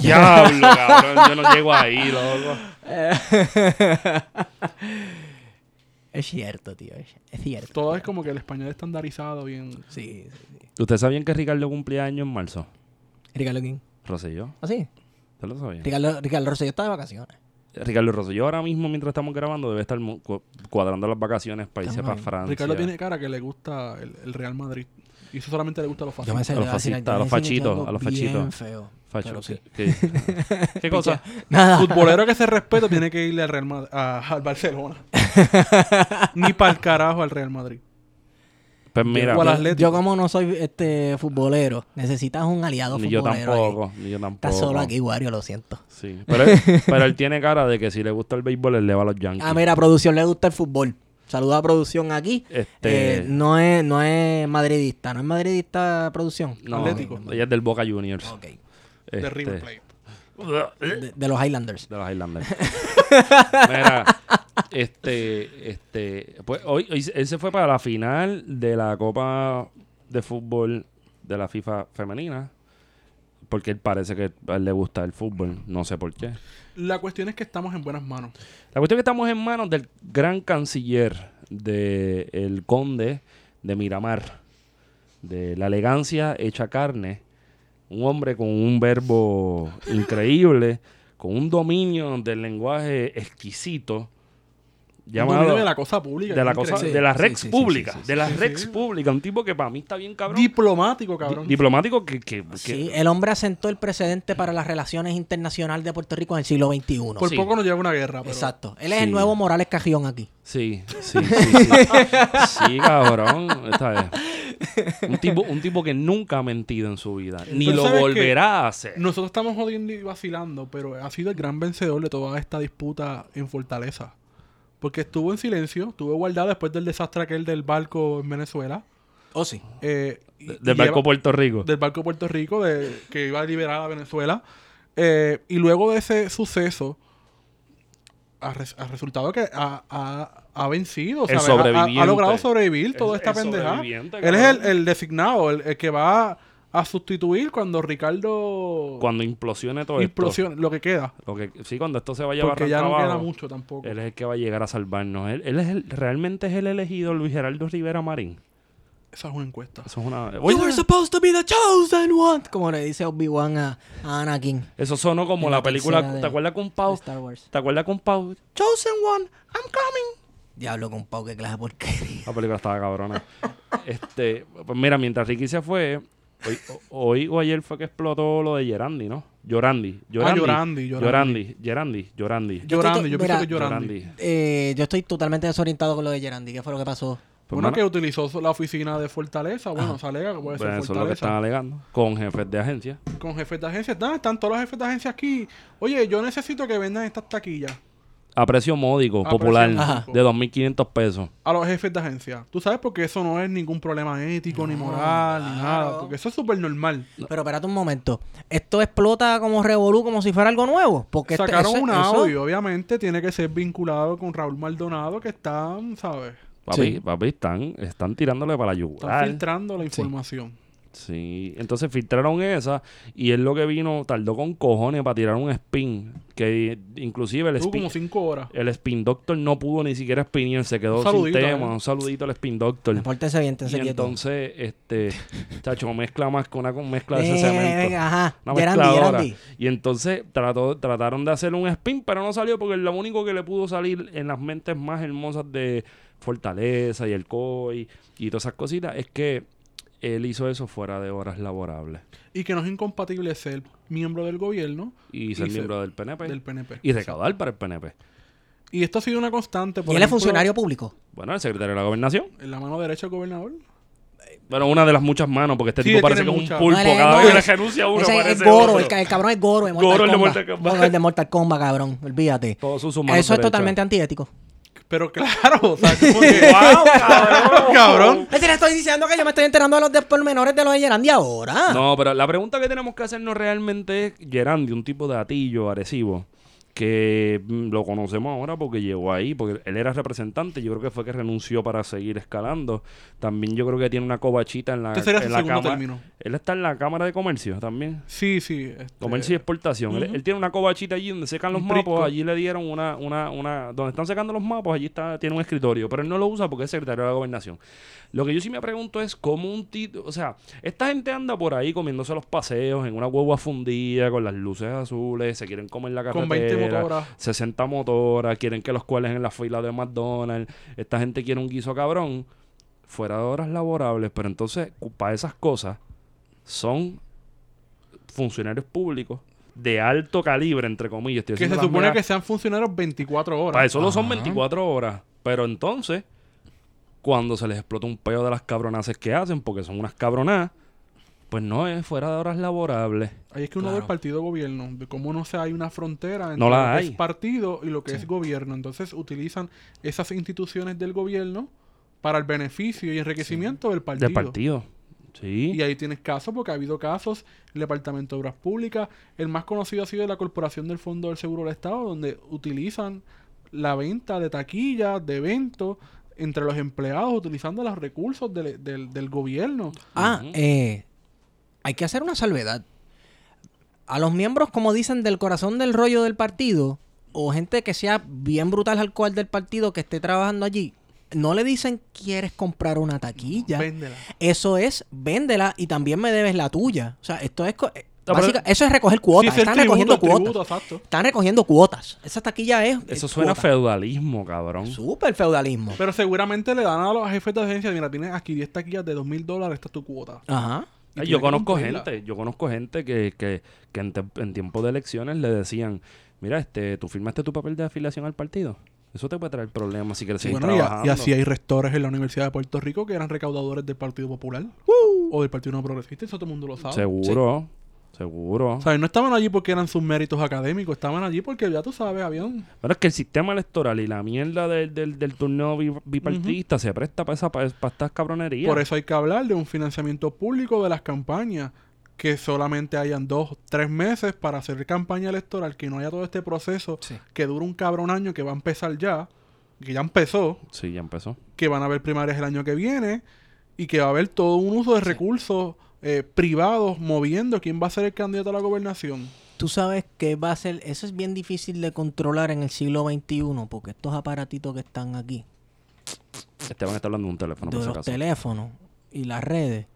Diablo, cabrón. Yo no llego ahí, loco. <laughs> Es cierto, tío. Es, cierto. Todo es como que el español estandarizado, bien. Sí, sí, sí. ¿Ustedes sabían que Ricardo cumplía años en marzo? Ricardo King. Rosselló. ¿Ah, sí? ¿Ustedes lo sabían? Ricardo, Ricardo Rosselló está de vacaciones. Ricardo Rosselló ahora mismo, mientras estamos grabando, debe estar cuadrando las vacaciones para irse para. Francia. Ricardo tiene cara que le gusta el, el Real Madrid. Y eso solamente le gusta a los Yo me fascistas. sé A los fascistas, a yo los fachitos, a los bien fachitos. feo. Facho, pero sí. <laughs> ¿qué, qué- qué cosa? Nada. Futbolero que se respeta tiene que irle al Real Madrid, a- al Barcelona. <laughs> Ni para el carajo al Real Madrid. Pues mira, Yo, yo como no soy este futbolero, necesitas un aliado ni yo futbolero. ahí. tampoco, ni yo tampoco. Estás solo aquí, Wario, lo siento. Sí, pero él, pero él <laughs> tiene cara de que si le gusta el béisbol, él le va a los Yankees. Ah, mira, a producción le gusta el fútbol. Saluda a producción aquí. Este, Eh, no, es, no es madridista, no es madridista producción. no, Atlético. ella es del Boca Juniors. Ok. De Este, River Plate. De, de los Highlanders. De los Highlanders. <laughs> Mira, este, este, pues hoy, hoy él se fue para la final de la Copa de Fútbol de la FIFA femenina. Porque él parece que a él le gusta el fútbol. No sé por qué. La cuestión es que estamos en buenas manos. La cuestión es que estamos en manos del gran canciller de el conde de Miramar. De la elegancia hecha carne. Un hombre con un verbo increíble. Con un dominio del lenguaje exquisito. Llamado de la cosa pública. de la cosa, de la Sí, Rex sí, sí, pública, de la sí, Rex pública, un tipo que para mí está bien cabrón, Diplomático, Di- cabrón. diplomático que, que, que- Sí, el hombre asentó el precedente para las relaciones internacionales de Puerto Rico en el siglo XXI. Por sí. poco nos lleva una guerra. Pero Exacto. Él es Sí. el nuevo Morales Cajillón aquí. sí, sí, sí, sí, sí, cabrón, esta vez. Un tipo, un tipo que nunca ha mentido en su vida, ni Pero lo volverá a hacer. Nosotros estamos jodiendo y vacilando, pero ha sido el gran vencedor de toda esta disputa en Fortaleza. Porque estuvo en silencio, estuvo guardado después del desastre aquel del barco en Venezuela. Oh, sí. eh, De- del barco lleva- Puerto Rico. del barco de Puerto Rico de, que iba a liberar a Venezuela. Eh, y luego de ese suceso, ha, res- ha resultado que ha, ha- ha vencido. Ha- logrado sobrevivir toda El- esta el pendeja. Él es el, designado, el, el que va a sustituir cuando Ricardo Cuando implosione todo implosione, lo que queda. esto. Lo que, sí, cuando esto se vaya a Porque ya no barranca queda abajo, mucho tampoco. Él es el que va a llegar a salvarnos. Él, él es el, realmente es el elegido Luis Geraldo Rivera Marín. Esa es una encuesta. Eso es una. You were supposed to be the chosen one. Como le dice Obi-Wan a, a Anakin. Eso sonó como En la, la película. ¿Te acuerdas con Pau? Star Wars. ¿Te acuerdas con Pau? Chosen One, I'm coming. Diablo con Pau, qué clase de porquería. La película estaba cabrona. <laughs> este, pues mira, mientras Ricky se fue, hoy, o- hoy o ayer fue que explotó lo de Gerandi, ¿no? Llorandi. Llorandi. Llorandi, Llorandi. Llorandi. Llorandi. Llorando, estoy- yo mira, pienso que. Llorandi. Eh, yo estoy totalmente desorientado con lo de Gerandi. ¿Qué fue lo que pasó? Pues, bueno, mano, que utilizó la oficina de Fortaleza. Bueno, Ajá. se alega que puede ser pues eso es lo que están Fortaleza. alegando. Con jefes de agencia. Con jefes de agencia. Están, están todos los jefes de agencia aquí. Oye, yo necesito que vendan estas taquillas A precio módico, A popular, precio de 2.500 pesos. a los jefes de agencia. Tú sabes porque eso no es ningún problema ético, ni moral, ni nada. Porque eso es súper normal. Pero espérate un momento. Esto explota como revolú, como si fuera algo nuevo. Porque este- Sacaron eso- un eso- audio, obviamente tiene que ser vinculado con Raúl Maldonado, que están, ¿sabes? Papi, Sí. papi, están, están tirándole para la Están yugular. filtrando la información. Sí, entonces filtraron esa y él lo que vino tardó con cojones para tirar un spin, que inclusive el spin, como cinco horas. el spin doctor no pudo ni siquiera spinear, se quedó sin saludito, tema, eh. un saludito al spin doctor. Pórtense bien, Y tense quieto. entonces, este, <laughs> chacho, mezcla más con una con mezcla de Eh, ese cemento. ajá. Una mezcladora. Y entonces trató, trataron de hacer un spin, pero no salió porque lo único que le pudo salir en las mentes más hermosas de Fortaleza y el COI y todas esas cositas es que él hizo eso fuera de horas laborables. Y que no es incompatible ser miembro del gobierno Y ser miembro del PNP. del PNP. Y recaudar para el PNP. Y esto ha sido una constante. Por Y él es funcionario público. Bueno, el secretario de la gobernación. En la mano derecha del gobernador. Bueno, una de las muchas manos, porque este Sí, tipo parece que es un pulpo. No, él Cada no, vez que le renuncia uno, Ese es Goro, el, el cabrón es Goro de Mortal Goro, el de Kombat. Mortal Kombat. El de Mortal Kombat, cabrón. Olvídate. Todos sus manos Eso es totalmente antiético. Pero <laughs> claro, o sea, como que... ¡Wow, cabrón! Cabrón. Es decir, estoy diciendo que yo me estoy enterando de los pormenores de los de Gerandi ahora. No, pero la pregunta que tenemos que hacernos realmente es, Gerandi, un tipo de atillo, agresivo, que mm, lo conocemos ahora porque llegó ahí, porque él era representante, yo creo que fue que renunció para seguir escalando. También yo creo que tiene una cobachita en la, Este en su la Cámara. término. Él está en la Cámara de Comercio también. Sí, sí. este, Comercio y exportación. Él- tiene una cobachita allí donde secan los prisco. Allí le dieron una, una, una. Donde están secando los mapos, allí está, tiene un escritorio. Pero él no lo usa porque es secretario de la gobernación. Lo que yo sí me pregunto es cómo un título. O sea, esta gente anda por ahí comiéndose los paseos en una hueva fundida con las luces azules. Se quieren comer la carretera. Con 20 motoras. 60 motoras. Quieren que los cuelen en la fila de McDonald's. Esta gente quiere un guiso cabrón. Fuera de horas laborables. Pero entonces, para esas cosas, son funcionarios públicos de alto calibre, entre comillas. Estoy Que se supone megas- que sean funcionarios 24 horas. para eso no son Ajá. 24 horas. Pero entonces, cuando se les explota un peo de las cabronaces que hacen, porque son unas cabronas, pues no es fuera de horas laborables. Ahí es que uno ve Claro. el partido gobierno, de cómo no se hay una frontera entre No la lo que hay. es partido y lo que Sí. es gobierno. Entonces utilizan esas instituciones del gobierno para el beneficio y enriquecimiento del partido. Del partido. Sí. Y ahí tienes casos, porque ha habido casos, el Departamento de Obras Públicas, el más conocido ha sido la Corporación del Fondo del Seguro del Estado, donde utilizan la venta de taquillas, de eventos, entre los empleados, utilizando los recursos del, del- del gobierno. Ah, eh, hay que hacer una salvedad. A los miembros, como dicen, del corazón del rollo del partido, o gente que sea bien brutal al cual del partido que esté trabajando allí, no le dicen quieres comprar una taquilla. Véndela. Eso es, véndela y también me debes la tuya. O sea, esto es... eh, No, básica- eso es recoger cuotas. Sí, es el Están tributo, recogiendo cuotas. tributo. Están recogiendo cuotas. Esa taquilla es... Eso es suena a feudalismo, cabrón. Súper feudalismo. Pero seguramente le dan a los jefes de agencia, mira, tienes aquí 10 taquillas de 2 mil dólares, esta es tu cuota. Ajá. Ay, yo conozco cumplirla. gente, yo conozco gente que, que, que en, te- en tiempo de elecciones le decían, mira, este, tú firmaste tu papel de afiliación al partido. Eso te puede traer problemas si quieres Sí, seguir bueno, y, a- trabajando. y así hay rectores en la Universidad de Puerto Rico que eran recaudadores del Partido Popular o del Partido No Progresista, eso todo el mundo lo sabe. Seguro, seguro. O sea, no estaban allí porque eran sus méritos académicos, estaban allí porque ya tú sabes, habían... Pero es que el sistema electoral y la mierda del, del, del torneo bi- bipartidista se presta para esa, para, estas cabronerías. Por eso hay que hablar de un financiamiento público de las campañas, que solamente hayan dos, tres meses para hacer campaña electoral, que no haya todo este proceso Sí. que dura un cabrón año que va a empezar ya, que ya empezó, Sí, ya empezó. que van a haber primarias el año que viene y que va a haber todo un uso de recursos eh, privados moviendo quién va a ser el candidato a la gobernación. Tú sabes que va a ser, eso es bien difícil de controlar en el siglo XXI, porque estos aparatitos que están aquí, Este van a estar hablando de un teléfono, de por los teléfonos y las redes,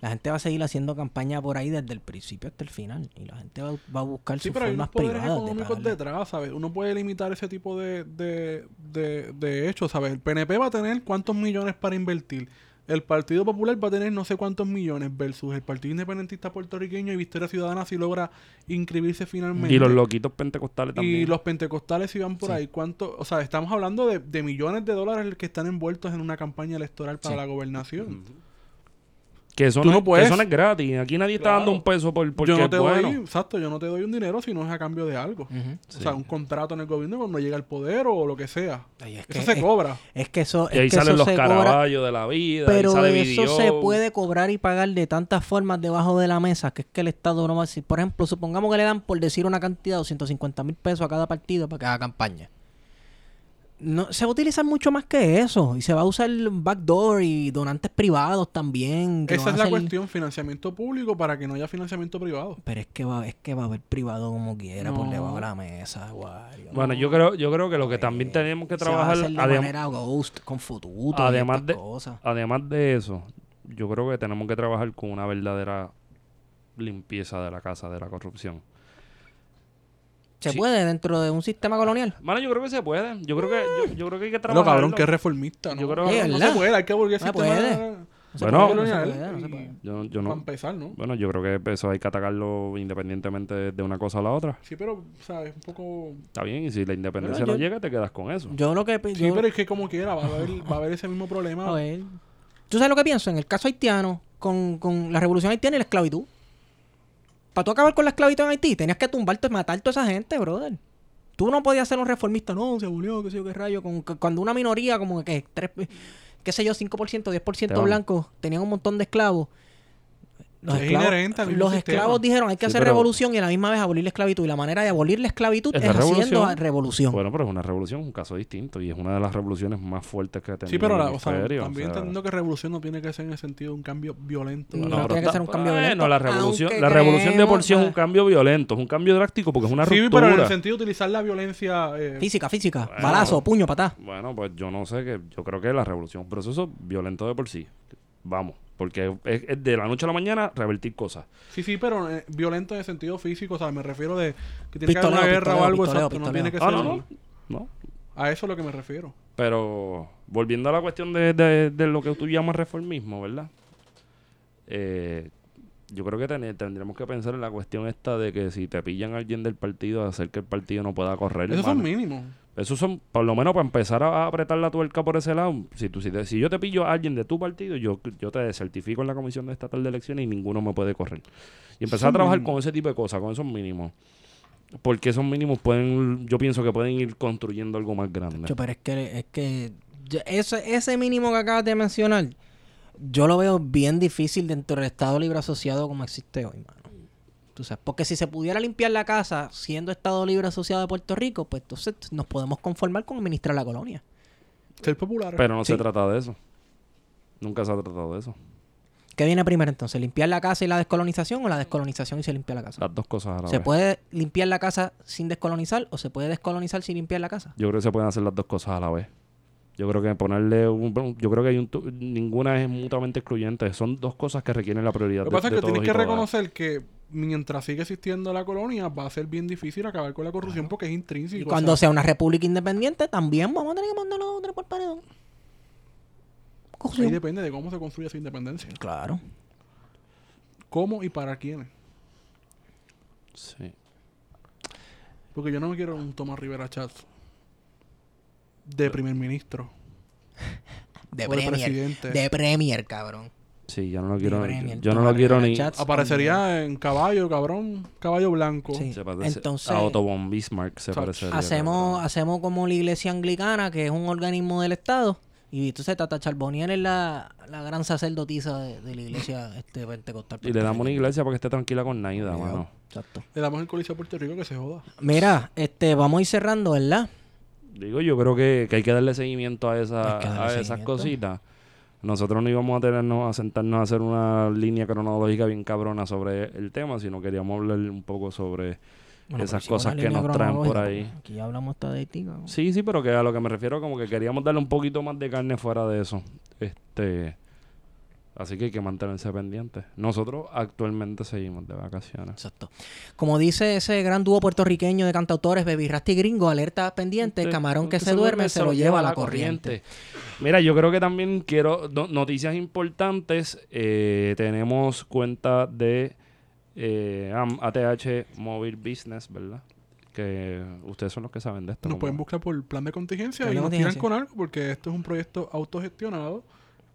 la gente va a seguir haciendo campaña por ahí desde el principio hasta el final. Y la gente va, va a buscar Sí, sus pero hay unos formas poderes privadas de económicos pagarle. detrás, ¿sabes? Uno puede limitar ese tipo de, de, de, de hechos, ¿sabes? El PNP va a tener cuántos millones para invertir. El Partido Popular va a tener no sé cuántos millones versus el Partido Independentista Puertorriqueño y Victoria Ciudadana si logra inscribirse finalmente. Y los loquitos pentecostales también. Y los pentecostales si van por Sí. ahí. ¿Cuánto? O sea, estamos hablando de, de millones de dólares que están envueltos en una campaña electoral para Sí. la gobernación. Que eso, Tú no, no que puedes- eso no es gratis. Aquí nadie está Claro. dando un peso por, porque yo no es te bueno. doy, exacto, yo no te doy un dinero si no es a cambio de algo. O sea, un contrato en el gobierno cuando llega al poder o lo que sea. Ay, es, Eso que, se es, cobra. es que eso, Y es ahí que salen eso los caraballos de la vida. pero sale eso se puede cobrar y pagar de tantas formas debajo de la mesa, que es que el Estado no va a decir, por ejemplo, supongamos que le dan por decir una cantidad de 250 mil pesos a cada partido para que haga campaña. No, se va a utilizar mucho más que eso. Y se va a usar backdoor y donantes privados también. que Esa es la cuestión, financiamiento público para que no haya financiamiento privado. Pero es que va, es que va a haber privado como quiera por debajo de la mesa, Wario. Bueno, No, yo creo, yo creo que lo que pues, también tenemos que se va a trabajar, hacer de manera ghost, con fututo además y de- cosas. además de eso, yo creo que tenemos que trabajar con una verdadera limpieza de la casa de la corrupción. Se sí. puede dentro de un sistema colonial. Mano, yo creo que se puede. Yo creo que, yo, yo creo que hay que No, trabajar. cabrón, que reformista, ¿no? Yo creo no, que- no puede, hay que volver No al sistema No Bueno, no no. Yo, yo Para no. empezar, ¿no? Bueno, yo creo que eso hay que atacarlo independientemente de, de una cosa a la otra. Sí, pero, ¿sabes? Un poco... Está bien, y si la independencia Bueno, no yo- llega, te quedas con eso. Yo lo que... Sí, yo- pero es que como quiera, va a haber, va a haber ese mismo problema. a ver. ¿Tú sabes lo que pienso? En el caso haitiano, con, con la revolución haitiana y la esclavitud. Para tú acabar con la esclavitud en Haití, tenías que tumbarte, matar a toda esa gente, brother. Tú no podías ser un reformista, no, se abolió, qué sé yo, qué rayo. Con, que- cuando una minoría, como que, tres, qué sé yo, 5%, 10% Te van. blancos, tenían un montón de esclavos. Los Es esclavos, inherente al mismo los esclavos dijeron hay que Sí, hacer pero- revolución y a la misma vez abolir la esclavitud. Y la manera de abolir la esclavitud es, haciendo revolución. Bueno, pero es una revolución, un caso distinto. Y es una de las revoluciones más fuertes que ha tenido Sí, pero el la- o sea, hemisferio, también o sea. entendiendo que revolución no tiene que ser en el sentido de un cambio violento. No, pero tiene que ser un cambio bueno, violento, la revolución, aunque la revolución de por sí es un ¿sabes? cambio violento, es un cambio drástico porque es una Sí, ruptura. pero en el sentido de utilizar la violencia... eh, Física, física. Bueno. Balazo, puño, patá. Bueno, pues yo no sé, que yo creo que la revolución es un proceso violento de por sí. Vamos, porque es, es de la noche a la mañana revertir cosas. Sí, sí, pero eh, violento en el sentido físico, o sea, me refiero de que tiene que haber una guerra o algo pistoleo, exacto, no tiene que Ah, ser... no, no, no. A eso es lo que me refiero. Pero volviendo a la cuestión de, de- de lo que tú llamas reformismo, ¿verdad? Eh, yo creo que ten- tendríamos que pensar en la cuestión esta de que si te pillan a alguien del partido, hacer que el partido no pueda correr. Esos son mano. Esos son, por lo menos para empezar a, a apretar la tuerca por ese lado. Si, tú, si, te- si yo te pillo a alguien de tu partido, yo, yo te certifico en la Comisión Estatal de Elecciones y ninguno me puede correr. Y empezar Son a trabajar mínimos. con ese tipo de cosas, con esos mínimos. Porque esos mínimos pueden, yo pienso que pueden ir construyendo algo más grande. Yo, pero es que, es que yo- ese, ese mínimo que acabas de mencionar, yo lo veo bien difícil dentro del Estado Libre Asociado como existe hoy, mano. Tú sabes, porque si se pudiera limpiar la casa siendo Estado Libre Asociado de Puerto Rico, pues entonces nos podemos conformar con administrar la colonia. Ser popular. Pero no se trata de eso. Nunca se ha tratado de eso. ¿Qué viene primero entonces? ¿Limpiar la casa y la descolonización o la descolonización y se limpia la casa? Las dos cosas a la ¿Se vez. puede limpiar la casa sin descolonizar o se puede descolonizar sin limpiar la casa? Yo creo que se pueden hacer las dos cosas a la vez. Yo creo que ponerle un, yo creo que hay un tu- ninguna es mutuamente excluyente. Son dos cosas que requieren la prioridad. Lo que de- pasa es que tienes que reconocer que mientras sigue existiendo la colonia, va a ser bien difícil acabar con la corrupción porque es intrínseco. Y o cuando sea, sea una república independiente, también vamos a tener que mandar los otros por paredón. ahí depende de cómo se construye esa independencia. Claro. ¿Cómo y para quiénes? Sí. Porque yo no me quiero un Tomás Rivera Chats de primer ministro. De o de Premier. presidente. De Premier, cabrón. Sí, yo no lo quiero. Yo no lo quiero ni. Chats. Aparecería en caballo, cabrón. Caballo blanco. Sí. Se parece Entonces- a Otto von Bismarck se Chacho. parece. Hacemos, hacemos como la iglesia anglicana, que es un organismo del Estado. Y entonces Tata Charbonnier es la, la gran sacerdotisa de, de la iglesia este, pentecostal. Y le damos una iglesia para que esté tranquila con Naida, mano. Exacto. Le damos el Coliseo a Puerto Rico que se joda. Mira, este, vamos a ir cerrando, ¿verdad? Digo, yo creo que, que hay que darle seguimiento a, esa, Hay que darle a esas seguimiento. cositas. Nosotros no íbamos a tenernos a sentarnos a hacer una línea cronológica bien cabrona sobre el tema, sino queríamos hablar un poco sobre Bueno, esas si cosas que nos traen por ahí. pues, Aquí ya hablamos estadística. ¿no? Sí, sí, pero que a lo que me refiero como que queríamos darle un poquito más de carne fuera de eso. Este, así que hay que mantenerse pendientes. Nosotros actualmente seguimos de vacaciones. Exacto. Como dice ese gran dúo puertorriqueño de cantautores, Baby Rasty Gringo, alerta pendiente, camarón que se duerme se lo lleva a la corriente. Mira, yo creo que también quiero no- noticias importantes. Eh, tenemos cuenta de eh, ATH Mobile Business, ¿verdad? Que ustedes son los que saben de esto. Nos pueden buscar por plan de contingencia Plan y de nos tiran con algo porque esto es un proyecto autogestionado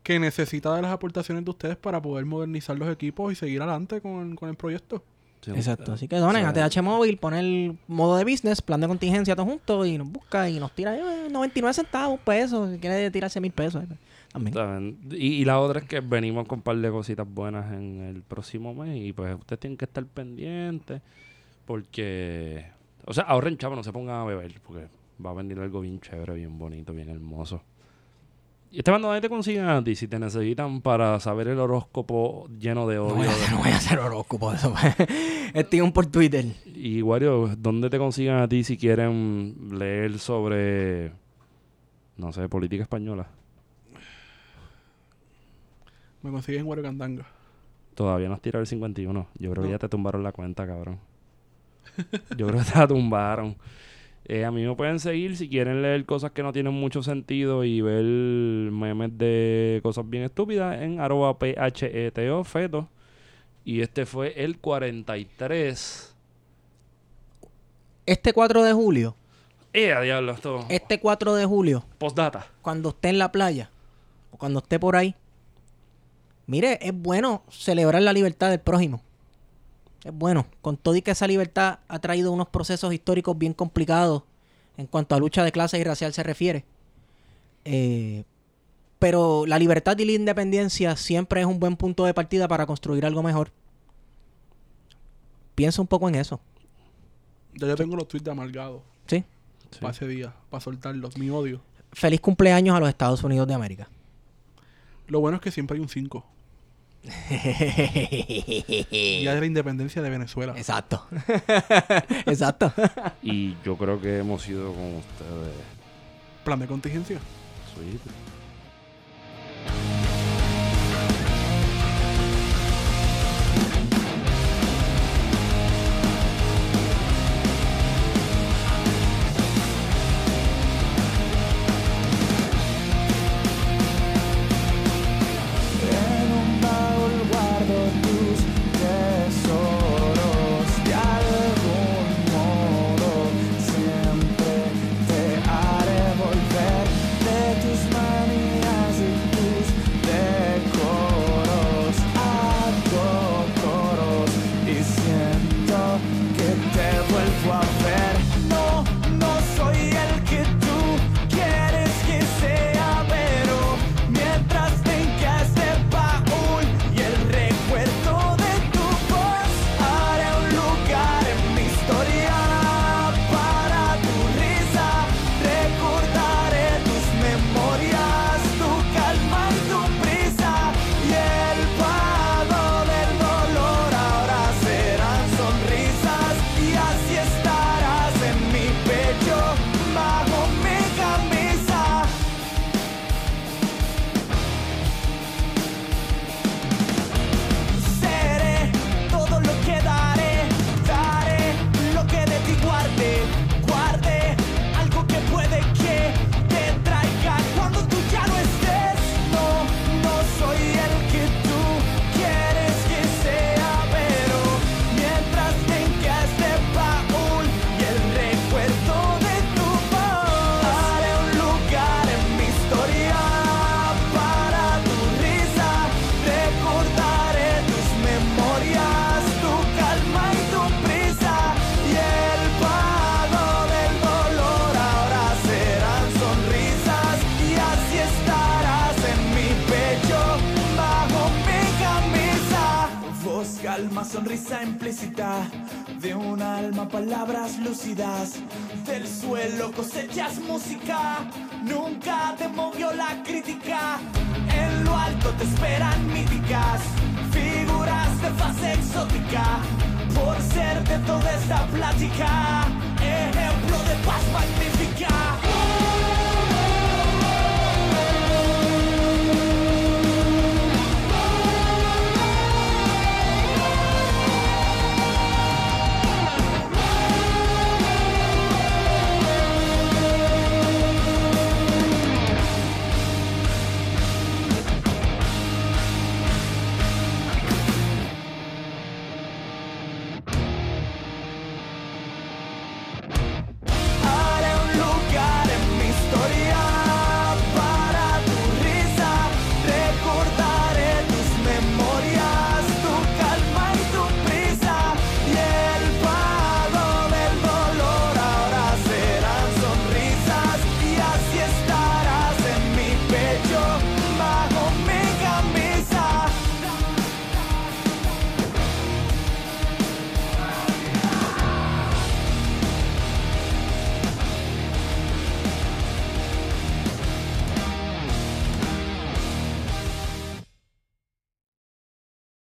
que necesita de las aportaciones de ustedes para poder modernizar los equipos y seguir adelante con, con el proyecto. Sí, Exacto. Así que donen o a sea, TH Móvil, poner el modo de business, plan de contingencia todo junto y nos busca y nos tira eh, 99 centavos, pesos. Si quiere tirarse mil pesos. eh, También. Saben, Y, y la otra es que venimos con un par de cositas buenas en el próximo mes y pues ustedes tienen que estar pendientes porque, o sea, ahorren chavo, no se pongan a beber porque va a venir algo bien chévere, bien bonito, bien hermoso. Y este bando, ¿dónde te consiguen a ti? Si te necesitan para saber el horóscopo lleno de No odio. voy, a, no voy a hacer horóscopo de eso. pues. <laughs> Estoy por Twitter. Y Wario, ¿dónde te consiguen a ti si quieren leer sobre, no sé, política española? Me consiguen Wario Candanga. Todavía no has tirado el 51. Yo creo que ya te tumbaron la cuenta, cabrón. Yo creo que te la tumbaron. Eh, a mí me pueden seguir si quieren leer cosas que no tienen mucho sentido y ver memes de cosas bien estúpidas en arroba PHETO feto. Y este fue el 43. Este 4 de julio, ¡Eh, diablo! Esto. este 4 de julio, Postdata. cuando esté en la playa o cuando esté por ahí, mire, es bueno celebrar la libertad del prójimo es bueno. Con todo y que esa libertad ha traído unos procesos históricos bien complicados en cuanto a lucha de clases y racial se refiere. Eh, pero la libertad y la independencia siempre es un buen punto de partida para construir algo mejor. Piensa un poco en eso. Yo ya tengo los tweets de amargado. Sí. Para ese día, para soltarlos, mi odio. Feliz cumpleaños a los Estados Unidos de América. Lo bueno es que siempre hay un 5. <laughs> Día de la independencia de Venezuela. Exacto. <laughs> Exacto. y yo creo que hemos sido con ustedes. ¿Plan de contingencia? Sí. esperan.